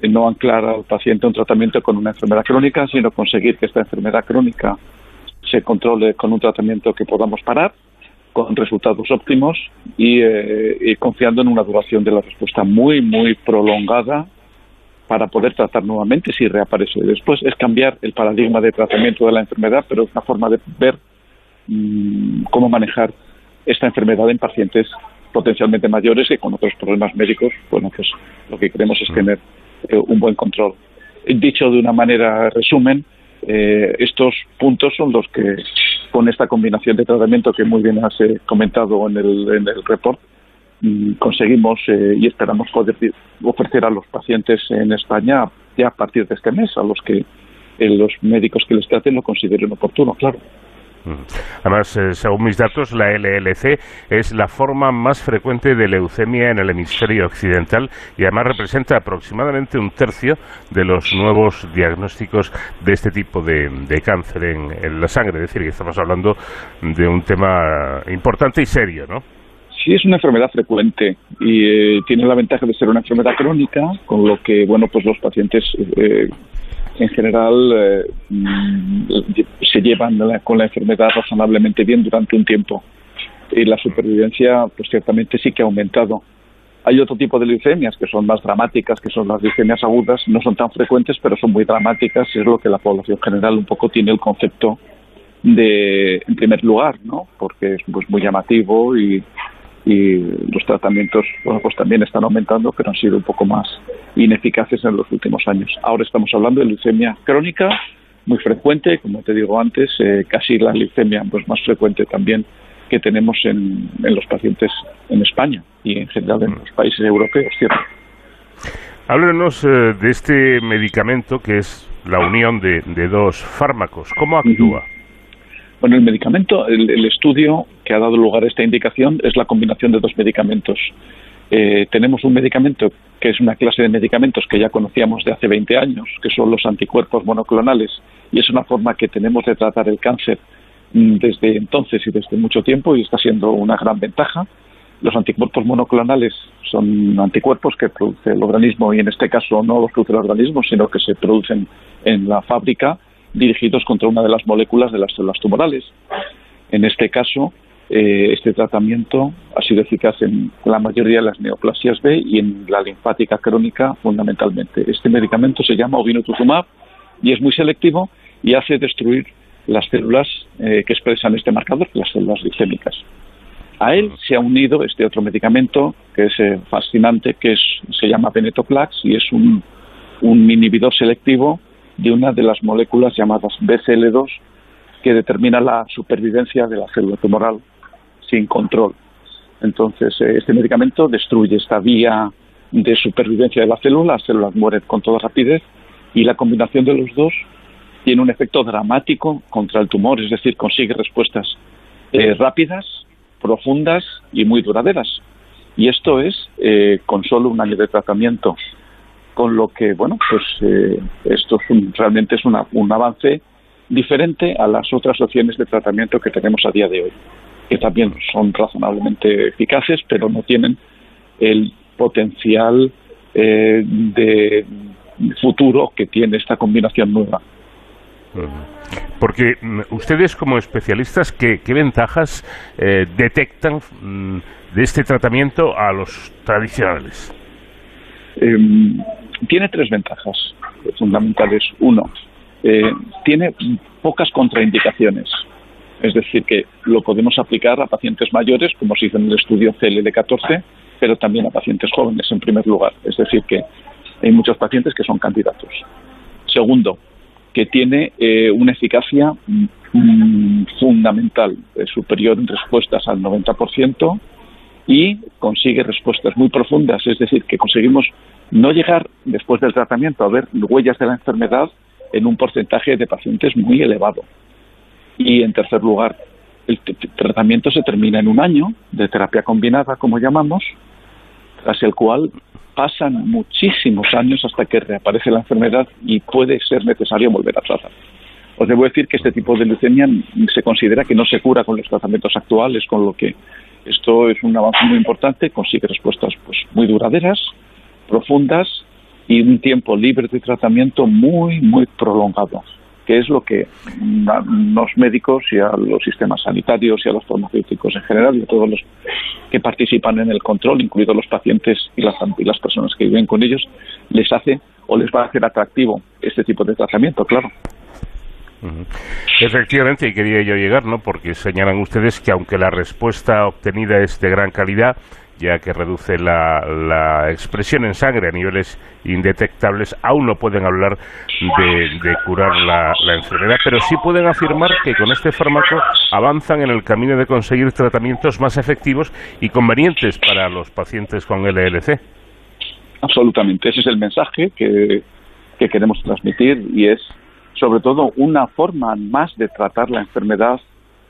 no anclar al paciente un tratamiento con una enfermedad crónica, sino conseguir que esta enfermedad crónica se controle con un tratamiento que podamos parar, con resultados óptimos y, eh, y confiando en una duración de la respuesta muy, muy prolongada para poder tratar nuevamente si reaparece. Después es cambiar el paradigma de tratamiento de la enfermedad, pero es una forma de ver mm, cómo manejar esta enfermedad en pacientes potencialmente mayores que con otros problemas médicos, bueno, pues lo que queremos es tener eh, un buen control. Dicho de una manera resumen, eh, estos puntos son los que con esta combinación de tratamiento que muy bien has eh, comentado en el, en el report, mm, conseguimos eh, y esperamos poder ofrecer a los pacientes en España ya a partir de este mes, a los que eh, los médicos que les traten lo consideren oportuno, claro. Además, eh, según mis datos, la LLC es la forma más frecuente de leucemia en el hemisferio occidental y además representa aproximadamente un tercio de los nuevos diagnósticos de este tipo de, de cáncer en, en la sangre. Es decir, que estamos hablando de un tema importante y serio, ¿no? Sí, es una enfermedad frecuente y eh, tiene la ventaja de ser una enfermedad crónica, con lo que, bueno, pues los pacientes eh, en general eh, mm, se llevan la- con la enfermedad razonablemente bien durante un tiempo. Y la supervivencia, pues ciertamente sí que ha aumentado. Hay otro tipo de leucemias que son más dramáticas, que son las leucemias agudas, no son tan frecuentes, pero son muy dramáticas, y es lo que la población general un poco tiene el concepto de, en primer lugar, ¿no? Porque es pues, muy llamativo y, y los tratamientos bueno, pues también están aumentando, pero han sido un poco más ineficaces en los últimos años. Ahora estamos hablando de leucemia crónica, muy frecuente, como te digo antes, eh, casi la leucemia pues, más frecuente también que tenemos en, en los pacientes en España y en general en los países europeos, ¿cierto? Háblenos eh, de este medicamento que es la unión de, de dos fármacos. ¿Cómo actúa? Bueno, el medicamento, el, el estudio que ha dado lugar a esta indicación es la combinación de dos medicamentos. Eh, tenemos un medicamento que es una clase de medicamentos que ya conocíamos de hace 20 años, que son los anticuerpos monoclonales, y es una forma que tenemos de tratar el cáncer mm, desde entonces y desde mucho tiempo, y está siendo una gran ventaja. Los anticuerpos monoclonales son anticuerpos que produce el organismo, y en este caso no los produce el organismo, sino que se producen en la fábrica dirigidos contra una de las moléculas de las células tumorales. En este caso, eh, este tratamiento ha sido eficaz en la mayoría de las neoplasias B y en la linfática crónica fundamentalmente. Este medicamento se llama ovinutuzumab y es muy selectivo y hace destruir las células eh, que expresan este marcador, las células leucémicas. A él se ha unido este otro medicamento que es eh, fascinante, que se llama venetoclax y es un, un inhibidor selectivo de una de las moléculas llamadas BCL2 que determina la supervivencia de la célula tumoral sin control. Entonces, eh, este medicamento destruye esta vía de supervivencia de la célula, las células mueren con toda rapidez y la combinación de los dos tiene un efecto dramático contra el tumor, es decir, consigue respuestas eh, rápidas, profundas y muy duraderas. Y esto es eh, con solo un año de tratamiento con lo que, bueno, pues eh, esto es un- realmente es una- un avance diferente a las otras opciones de tratamiento que tenemos a día de hoy, que también son razonablemente eficaces, pero no tienen el potencial eh, de futuro que tiene esta combinación nueva. Porque mm, ustedes como especialistas, ¿qué, qué ventajas eh, detectan mm, de este tratamiento a los tradicionales? Em, tiene tres ventajas fundamentales. Uno, eh, tiene pocas contraindicaciones. Es decir, que lo podemos aplicar a pacientes mayores, como se hizo en el estudio CLL14, pero también a pacientes jóvenes en primer lugar. Es decir, que hay muchos pacientes que son candidatos. Segundo, que tiene eh, una eficacia mm, fundamental, eh, superior en respuestas al 90% y consigue respuestas muy profundas, es decir, que conseguimos no llegar después del tratamiento a ver huellas de la enfermedad en un porcentaje de pacientes muy elevado. Y en tercer lugar, el tratamiento se termina en un año de terapia combinada, como llamamos, tras el cual pasan muchísimos años hasta que reaparece la enfermedad y puede ser necesario volver a tratar. Os debo decir que este tipo de leucemia se considera que no se cura con los tratamientos actuales, con lo que esto es un avance muy importante, consigue respuestas pues muy duraderas, profundas y un tiempo libre de tratamiento muy, muy prolongado que es lo que a los médicos y a los sistemas sanitarios y a los farmacéuticos en general y a todos los que participan en el control, incluidos los pacientes y las, y las personas que viven con ellos, les hace o les va a hacer atractivo este tipo de tratamiento, claro. Efectivamente, y quería yo llegar, ¿no? Porque señalan ustedes que aunque la respuesta obtenida es de gran calidad, ya que reduce la, la, expresión en sangre a niveles indetectables, aún no pueden hablar de, de curar la, la, enfermedad, pero sí pueden afirmar que con este fármaco avanzan en el camino de conseguir tratamientos más efectivos y convenientes para los pacientes con LLC. Absolutamente, ese es el mensaje que, que queremos transmitir y es sobre todo una forma más de tratar la enfermedad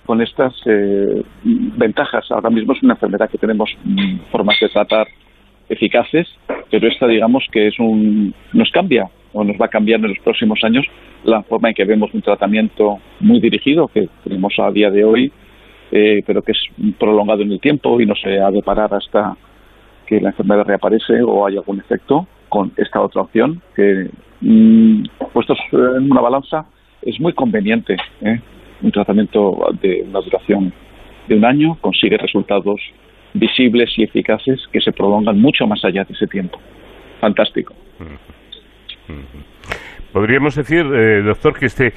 con estas eh, ventajas. Ahora mismo es una enfermedad que tenemos mm, formas de tratar eficaces, pero esta digamos que es un nos cambia o nos va a cambiar en los próximos años la forma en que vemos un tratamiento muy dirigido que tenemos a día de hoy, eh, pero que es prolongado en el tiempo y no se ha de parar hasta que la enfermedad reaparece o hay algún efecto con esta otra opción que mm, puestos en una balanza es muy conveniente. ¿eh? Un tratamiento de una duración de un año consigue resultados visibles y eficaces que se prolongan mucho más allá de ese tiempo. Fantástico. Podríamos decir, eh, doctor, que este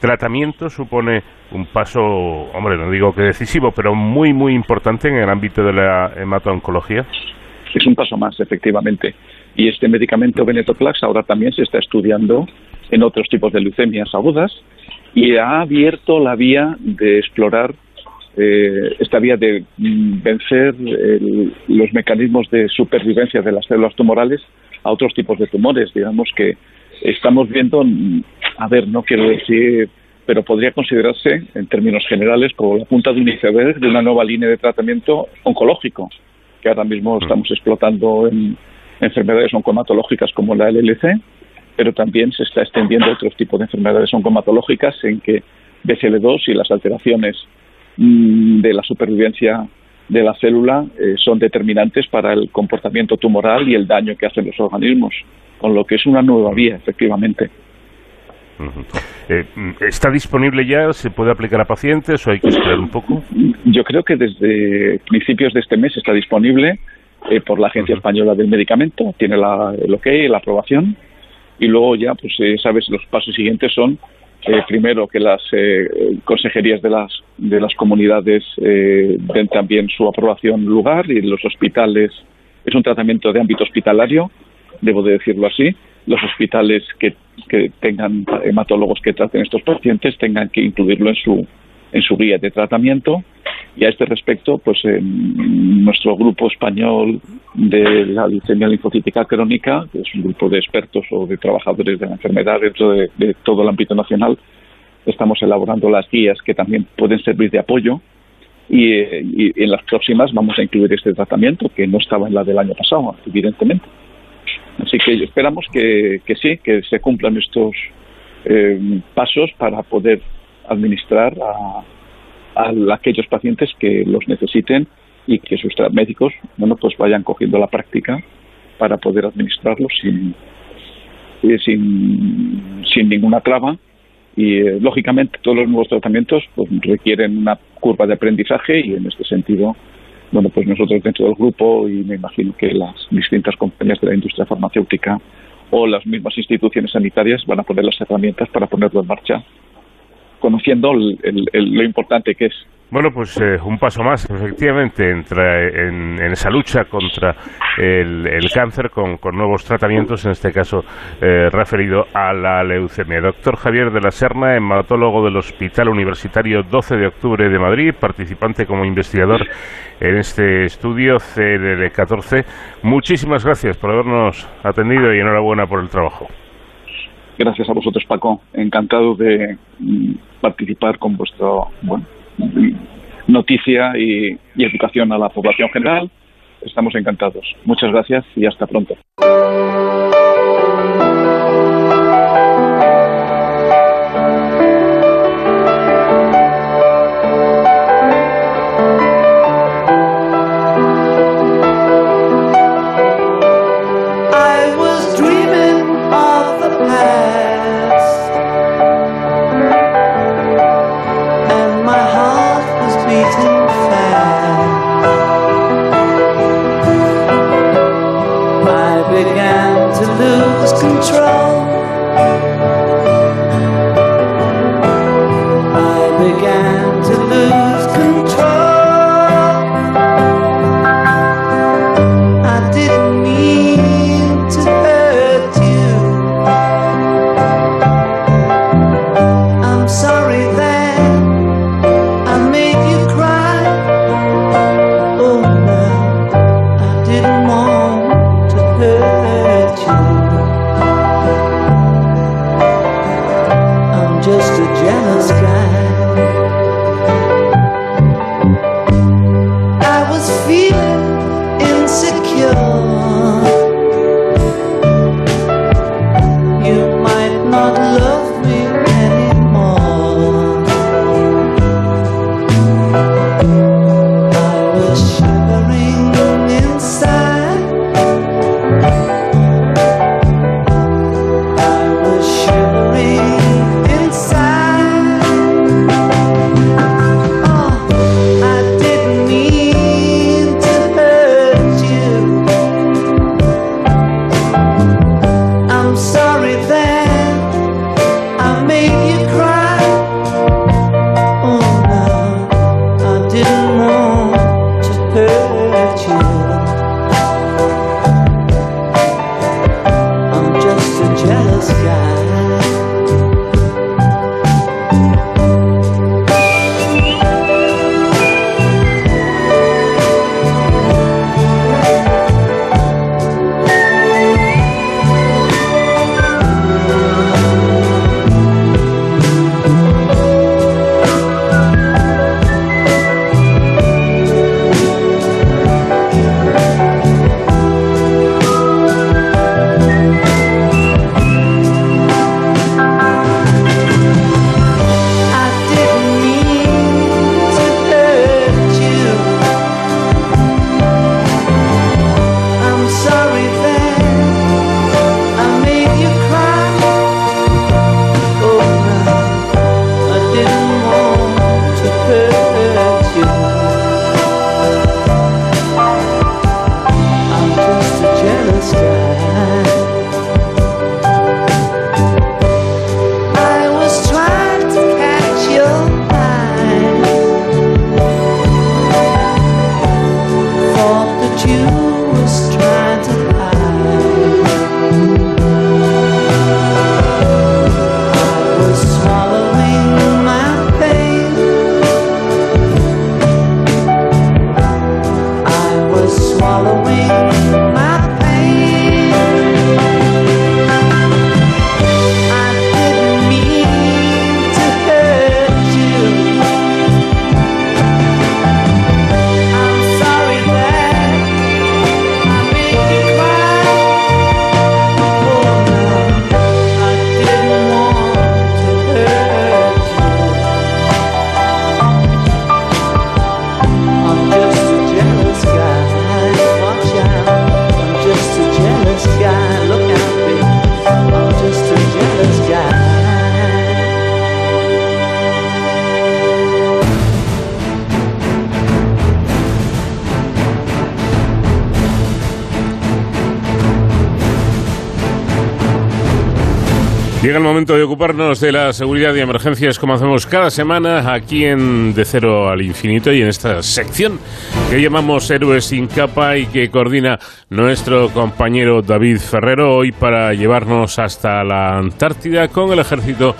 tratamiento supone un paso, hombre, no digo que decisivo, pero muy, muy importante en el ámbito de la hemato-oncología. Es un paso más, efectivamente. Y este medicamento Venetoclax ahora también se está estudiando en otros tipos de leucemias agudas y ha abierto la vía de explorar eh, esta vía de mm, vencer el, los mecanismos de supervivencia de las células tumorales a otros tipos de tumores. Digamos que estamos viendo, mm, a ver, no quiero decir, pero podría considerarse en términos generales como la punta de un iceberg de una nueva línea de tratamiento oncológico que ahora mismo estamos explotando en enfermedades oncomatológicas como la LLC pero también se está extendiendo a otros tipos de enfermedades oncomatológicas en que BCL2 y las alteraciones mm, de la supervivencia de la célula eh, son determinantes para el comportamiento tumoral y el daño que hacen los organismos, con lo que es una nueva vía, efectivamente. Eh, ¿Está disponible ya? ¿Se puede aplicar a pacientes o hay que esperar un poco? Yo creo que desde principios de este mes está disponible eh, por la Agencia Española del Medicamento, tiene la, el OK, la aprobación, y luego ya, pues eh, sabes, los pasos siguientes son eh, primero que las eh, consejerías de las de las comunidades eh, den también su aprobación lugar y los hospitales es un tratamiento de ámbito hospitalario, debo de decirlo así. Los hospitales que, que tengan hematólogos que traten estos pacientes tengan que incluirlo en su en su guía de tratamiento y a este respecto, pues nuestro grupo español de la leucemia linfocítica crónica, que es un grupo de expertos o de trabajadores de la enfermedad dentro de, todo el ámbito nacional, estamos elaborando las guías que también pueden servir de apoyo y, y, en las próximas vamos a incluir este tratamiento que no estaba en la del año pasado, evidentemente. Así que esperamos que, que sí, que se cumplan estos eh, pasos para poder administrar a, a aquellos pacientes que los necesiten y que sus médicos bueno pues vayan cogiendo la práctica para poder administrarlos sin eh, sin, sin ninguna traba. Y eh, lógicamente todos los nuevos tratamientos pues, requieren una curva de aprendizaje y en este sentido bueno pues nosotros dentro del grupo y me imagino que las distintas compañías de la industria farmacéutica o las mismas instituciones sanitarias van a poner las herramientas para ponerlo en marcha conociendo el- el- el- lo importante que es Bueno, pues eh, un paso más, efectivamente, entra en, en esa lucha contra el, cáncer con, con nuevos tratamientos, en este caso eh, referido a la leucemia. Doctor Javier de la Serna, hematólogo del Hospital Universitario 12 de Octubre de Madrid, participante como investigador en este estudio CDD14. Muchísimas gracias por habernos atendido y enhorabuena por el trabajo. Gracias a vosotros, Paco. Encantado de mm, participar con vuestro bueno, mm, noticia y, y educación a la población general. Estamos encantados. Muchas gracias y hasta pronto. 같은 momento de ocuparnos de la seguridad y emergencias como hacemos cada semana aquí en De Cero al Infinito y en esta sección que llamamos Héroes sin capa y que coordina nuestro compañero David Ferrero hoy para llevarnos hasta la Antártida con el ejército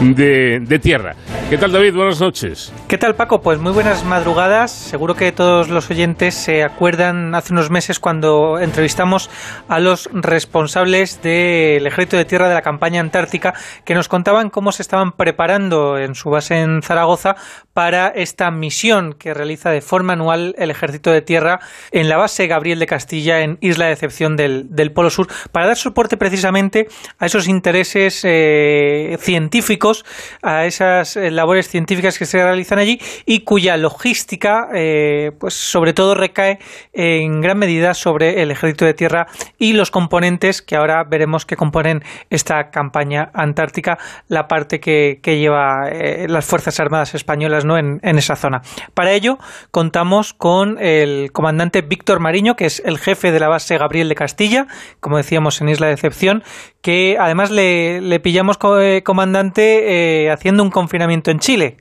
de, de tierra. ¿Qué tal David? Buenas noches. ¿Qué tal Paco? Pues muy buenas madrugadas. Seguro que todos los oyentes se acuerdan hace unos meses cuando entrevistamos a los responsables del ejército de tierra de la campaña antártica que nos contaban cómo se estaban preparando en su base en Zaragoza para esta misión que realiza de forma anual el Ejército de Tierra en la base Gabriel de Castilla en Isla de Excepción del, Polo Sur para dar soporte precisamente a esos intereses eh, científicos, a esas eh, labores científicas que se realizan allí y cuya logística, eh, pues sobre todo recae en gran medida sobre el Ejército de Tierra y los componentes que ahora veremos que componen esta campaña antártica, la parte que, lleva eh, las Fuerzas Armadas Españolas ¿no? En, esa zona. Para ello, contamos con el comandante Víctor Mariño, que es el jefe de la base Gabriel de Castilla, como decíamos en Isla de Excepción, que además le, pillamos, eh, comandante, haciendo un confinamiento en Chile.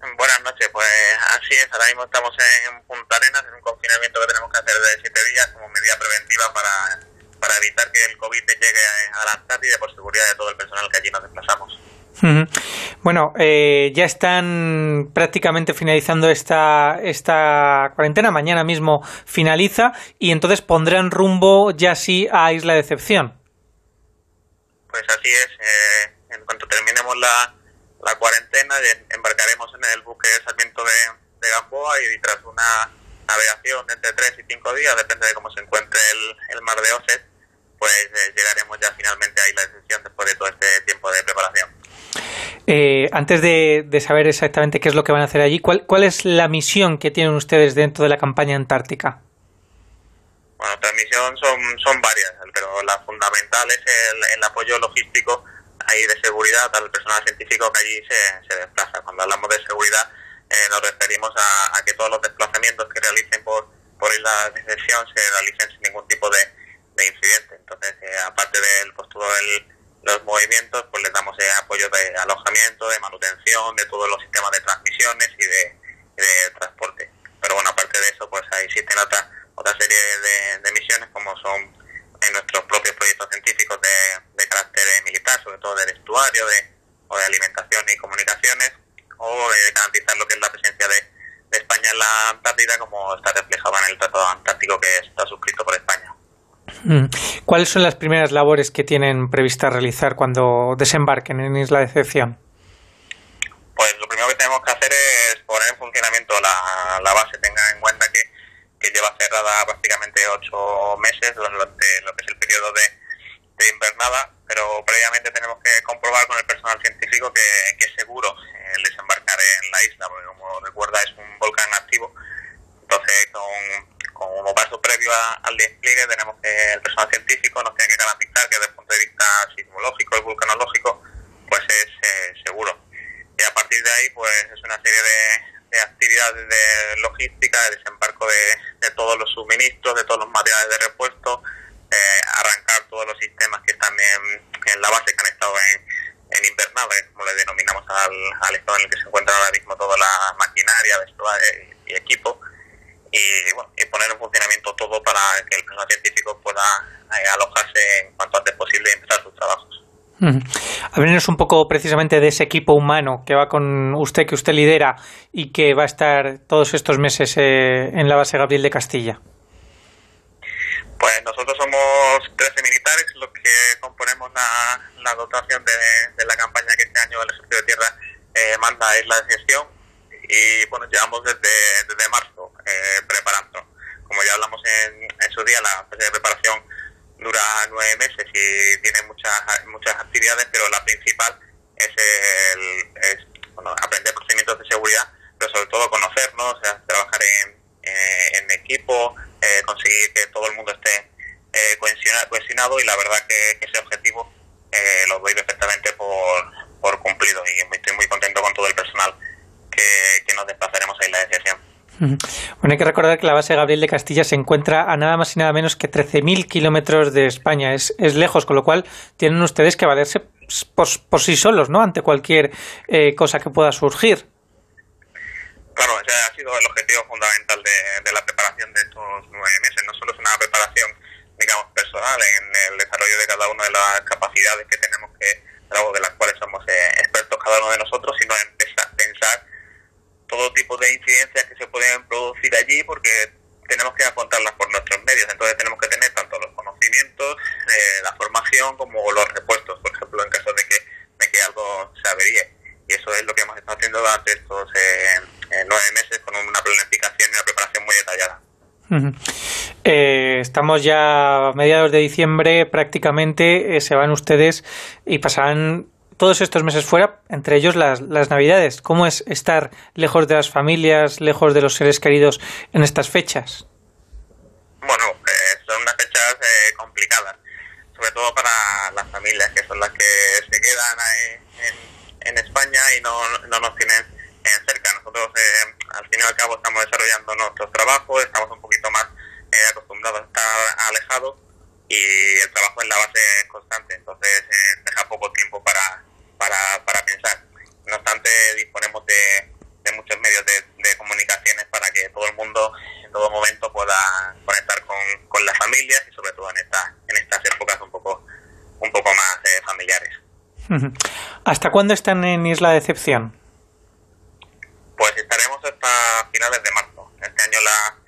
Buenas noches, pues así es, ahora mismo estamos en Punta Arenas, en un confinamiento que tenemos que hacer de siete días como medida preventiva para para evitar que el COVID llegue a la Antártida por seguridad de todo el personal que allí nos desplazamos. Bueno, eh, ya están prácticamente finalizando esta, esta cuarentena. Mañana mismo finaliza y entonces pondrán rumbo ya sí a Isla de Excepción. Pues así es. Eh, en cuanto terminemos la, la cuarentena, embarcaremos en el buque Sarmiento de, de Gamboa y tras una navegación de entre 3 y 5 días, depende de cómo se encuentre el, el mar de Oses, pues eh, llegaremos ya finalmente a Isla de Excepción después de todo este tiempo de preparación. Eh, antes de, de, saber exactamente qué es lo que van a hacer allí, ¿cuál, ¿cuál es la misión que tienen ustedes dentro de la campaña antártica? Bueno, nuestra misión son, son varias, pero la fundamental es el, el apoyo logístico ahí de seguridad al personal científico que allí se, se desplaza. Cuando hablamos de seguridad eh, nos referimos a, que todos los desplazamientos que realicen por, por Isla de Excepción se realicen sin ningún tipo de, de incidente. Entonces, eh, aparte del pues, todo el, los movimientos, pues les damos eh, apoyo de alojamiento, de manutención, de todos los sistemas de transmisiones y de, de transporte. Pero bueno, aparte de eso, pues ahí existen otra, otra serie de, de misiones como son en nuestros propios proyectos científicos de, de carácter militar, sobre todo de vestuario de, o de alimentación y comunicaciones, o de garantizar lo que es la presencia de, de España en la Antártida, como está reflejado en el Tratado Antártico que está suscrito por España. ¿Cuáles son las primeras labores que tienen prevista realizar cuando desembarquen en Isla de Excepción? Pues lo primero que tenemos que hacer es poner en funcionamiento la, la base. Tenga en cuenta que, que, lleva cerrada prácticamente ocho meses durante lo que es el periodo de, de invernada, pero previamente tenemos que comprobar con el personal científico que, es seguro el desembarcar en la isla, porque como recuerda es un volcán activo. Entonces, con como paso previo al despliegue tenemos que el personal científico nos tiene que garantizar que desde el punto de vista sismológico y vulcanológico pues es eh, seguro y a partir de ahí pues es una serie de actividades de logística de desembarco de, de, todos los suministros de todos los materiales de repuesto eh, arrancar todos los sistemas que están en, en la base que han estado en, en invernada como le denominamos al, al estado en el que se encuentra ahora mismo toda la maquinaria vestuario y equipo y, bueno, y poner en funcionamiento todo para que el personal científico pueda eh, alojarse en cuanto antes posible y empezar sus trabajos. Háblenos un poco precisamente de ese equipo humano que va con usted, que usted lidera y que va a estar todos estos meses eh, en la base Gabriel de Castilla. Pues nosotros somos 13 militares los que componemos la, la dotación de, de, la campaña que este año el Ejército de Tierra eh, manda a Isla de Gestión y bueno, llevamos desde, desde marzo eh, preparando. Como ya hablamos en, en su día, la fase de preparación dura nueve meses y tiene muchas muchas actividades, pero la principal es, el, bueno, aprender procedimientos de seguridad, pero sobre todo conocernos, o sea, trabajar en, eh, en equipo, eh, conseguir que todo el mundo esté eh, cohesionado y la verdad que, ese objetivo eh, lo doy perfectamente por, por cumplido y estoy muy contento con todo el personal que, nos desplazaremos a Isla de Excepción. Bueno, hay que recordar que la base Gabriel de Castilla se encuentra a nada más y nada menos que 13.000 kilómetros de España. Es, es lejos, con lo cual tienen ustedes que valerse por, por sí solos, ¿no? Ante cualquier eh, cosa que pueda surgir. Claro, ese ha sido el objetivo fundamental de, la preparación de estos nueve meses. No solo es una preparación, digamos, personal en el desarrollo de cada una de las capacidades que tenemos que, de las cuales somos eh, expertos cada uno de nosotros, sino en pensar todo tipo de incidencias que se pueden producir allí porque tenemos que afrontarlas por nuestros medios. Entonces tenemos que tener tanto los conocimientos, eh, la formación como los repuestos, por ejemplo, en caso de que, de que algo se averíe. Y eso es lo que hemos estado haciendo durante estos eh, eh, nueve meses con una planificación y una preparación muy detallada. Eh, estamos ya a mediados de diciembre, prácticamente eh, se van ustedes y pasarán todos estos meses fuera, entre ellos las, las Navidades. ¿Cómo es estar lejos de las familias, lejos de los seres queridos en estas fechas? Bueno, eh, son unas fechas eh, complicadas, sobre todo para las familias, que son las que se quedan en, España y no, no nos tienen eh, cerca. Nosotros, eh, al fin y al cabo, estamos desarrollando nuestros trabajos, estamos un poquito más eh, acostumbrados a estar alejados y el trabajo en la base es constante, entonces deja poco tiempo para, para, para pensar. No obstante, disponemos de, de muchos medios de, de comunicaciones para que todo el mundo en todo momento pueda conectar con, con las familias y sobre todo en, esta, en estas épocas un poco, un poco más eh, familiares. ¿Hasta cuándo están en Isla de Decepción? Pues estaremos hasta finales de marzo. Este año la,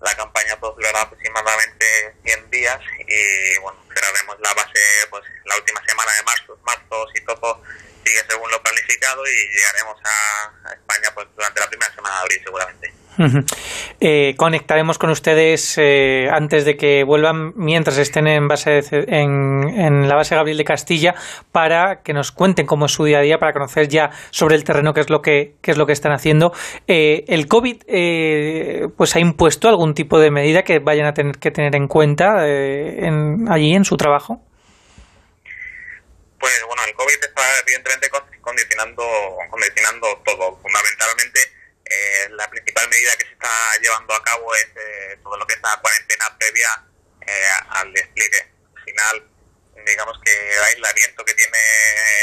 la campaña pues, durará aproximadamente 100 días y bueno, cerraremos la base pues la última semana de marzo, marzo si todo sigue según lo planificado y llegaremos a, a España pues durante la primera semana de abril seguramente. Eh, conectaremos con ustedes eh, antes de que vuelvan, mientras estén en, base en, en la base Gabriel de Castilla, para que nos cuenten cómo es su día a día, para conocer ya sobre el terreno qué es lo que, es lo que están haciendo. Eh, ¿El COVID eh, pues ha impuesto algún tipo de medida que vayan a tener que tener en cuenta en, allí en su trabajo? Pues bueno, el COVID está evidentemente con- condicionando, condicionando todo. Fundamentalmente, eh, la principal medida que se está llevando a cabo es eh, todo lo que es la cuarentena previa eh, al despliegue. Al final, digamos que el aislamiento que tiene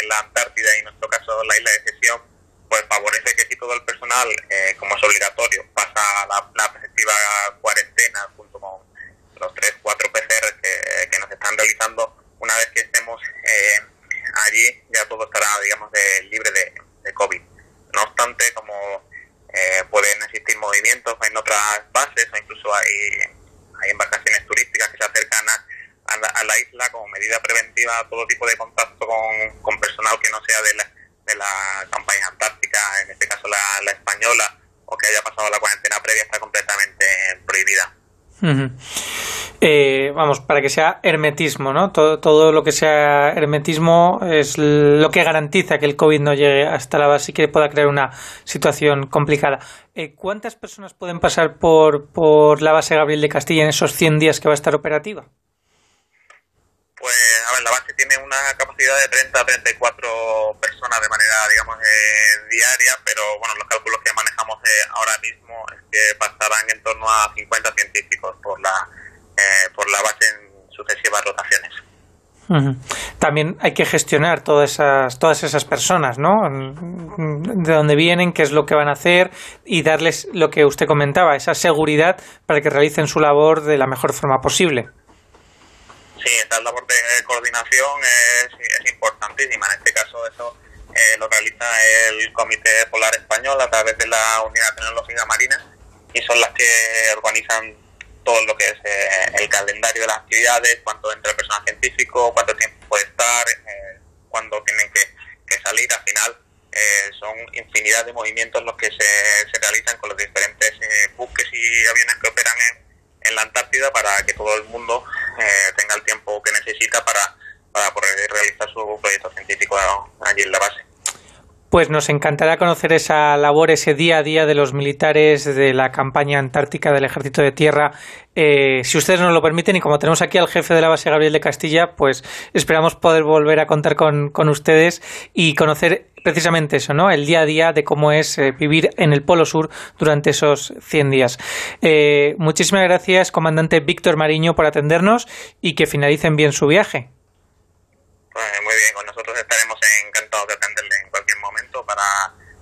la Antártida y en nuestro caso la isla de Sesión, pues favorece que si todo el personal, eh, como es obligatorio, pasa la, la preceptiva cuarentena junto con los tres, cuatro PCR que, nos están realizando, una vez que estemos eh, allí ya todo estará, digamos, de- libre de COVID. No obstante, como eh, pueden existir movimientos en otras bases o incluso hay, embarcaciones turísticas que se acercan a, a la, a la isla como medida preventiva a todo tipo de contacto con, con personal que no sea de la, de la campaña antártica, en este caso la, la española, o que haya pasado la cuarentena previa está completamente prohibida. Eh, vamos, para que sea hermetismo, ¿no? Todo, todo lo que sea hermetismo es lo que garantiza que el COVID no llegue hasta la base y que pueda crear una situación complicada. Eh, ¿Cuántas personas pueden pasar por, por la base Gabriel de Castilla en esos 100 días que va a estar operativa? Pues, a ver, la base tiene una capacidad de 30 a 34 personas de manera, digamos, eh, diaria, pero bueno, los cálculos que manejamos eh, ahora mismo es que pasarán en torno a 50 científicos por la, eh, por la base en sucesivas rotaciones. También hay que gestionar todas esas, todas esas personas, ¿no? De dónde vienen, qué es lo que van a hacer y darles lo que usted comentaba, esa seguridad para que realicen su labor de la mejor forma posible. Sí, esta labor de coordinación es, es importantísima. En este caso, eso eh, lo realiza el Comité Polar Español a través de la Unidad Tecnológica Marina y son las que organizan todo lo que es eh, el calendario de las actividades, cuánto entra el personal científico, cuánto tiempo puede estar, eh, cuándo tienen que, salir. Al final, eh, son infinidad de movimientos los que se, realizan con los diferentes buques y aviones que operan en, la Antártida para que todo el mundo tenga el tiempo que necesita para, para poder realizar su proyecto científico allí en la base. Pues nos encantará conocer esa labor, ese día a día de los militares de la campaña antártica del Ejército de Tierra. Eh, si ustedes nos lo permiten, y como tenemos aquí al jefe de la base, Gabriel de Castilla, pues esperamos poder volver a contar con, con ustedes y conocer precisamente eso, ¿no? El día a día de cómo es eh, vivir en el Polo Sur durante esos 100 días. Eh, muchísimas gracias, comandante Víctor Mariño, por atendernos y que finalicen bien su viaje. Muy bien, con nosotros estaremos encantados de atenderle en cualquier momento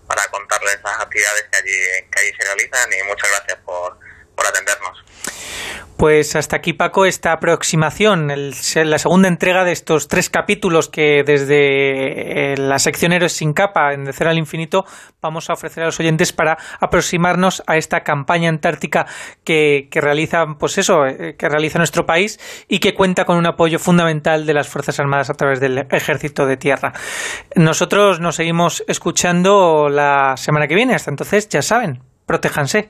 para, contarles las actividades que allí, que allí se realizan y muchas gracias por, por atendernos. Pues hasta aquí, Paco, esta aproximación, el- la segunda entrega de estos tres capítulos que desde eh, la sección Héroes sin capa, en De Cero al Infinito, vamos a ofrecer a los oyentes para aproximarnos a esta campaña antártica que, realiza, pues eso, eh, que realiza nuestro país y que cuenta con un apoyo fundamental de las Fuerzas Armadas a través del Ejército de Tierra. Nosotros nos seguimos escuchando la semana que viene. Hasta entonces, ya saben, protéjanse.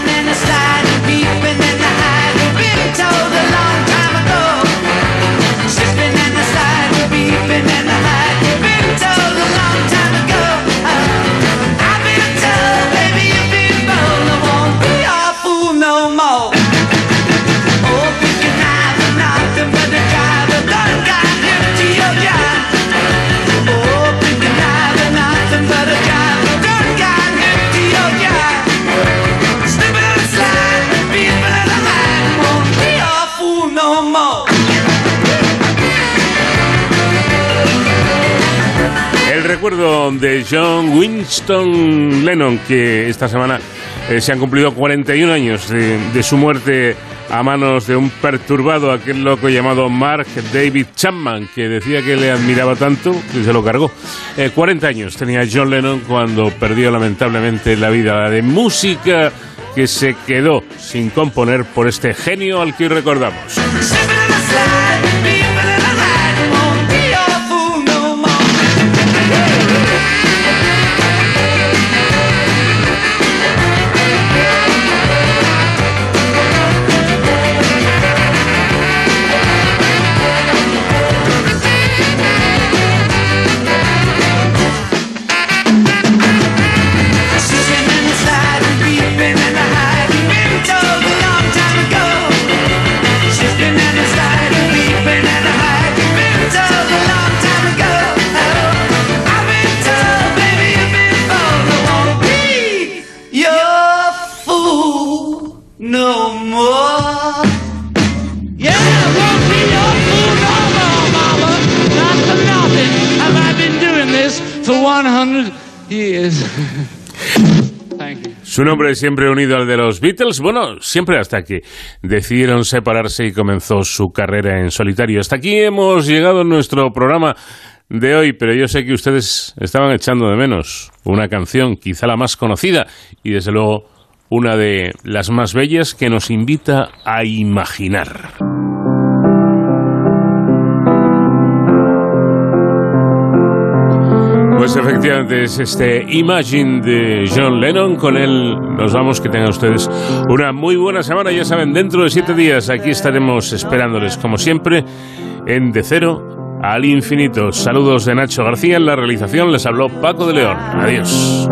Recuerdo de John Winston Lennon, que esta semana eh, se han cumplido 41 años de, de su muerte a manos de un perturbado, aquel loco llamado Mark David Chapman, que decía que le admiraba tanto que se lo cargó. Eh, 40 años tenía John Lennon cuando perdió lamentablemente la vida de música que se quedó sin componer por este genio al que hoy recordamos. Years. Thank you. Su nombre es siempre unido al de los Beatles, bueno, siempre hasta que decidieron separarse y comenzó su carrera en solitario. Hasta aquí hemos llegado en nuestro programa de hoy, pero yo sé que ustedes estaban echando de menos una canción, quizá la más conocida y desde luego una de las más bellas que nos invita a imaginar. Pues efectivamente es este Imagine de John Lennon. Con él nos vamos. Que tengan ustedes una muy buena semana. Ya saben, dentro de siete días aquí estaremos esperándoles, como siempre, en De Cero al Infinito. Saludos de Nacho García. En la realización les habló Paco de León. Adiós.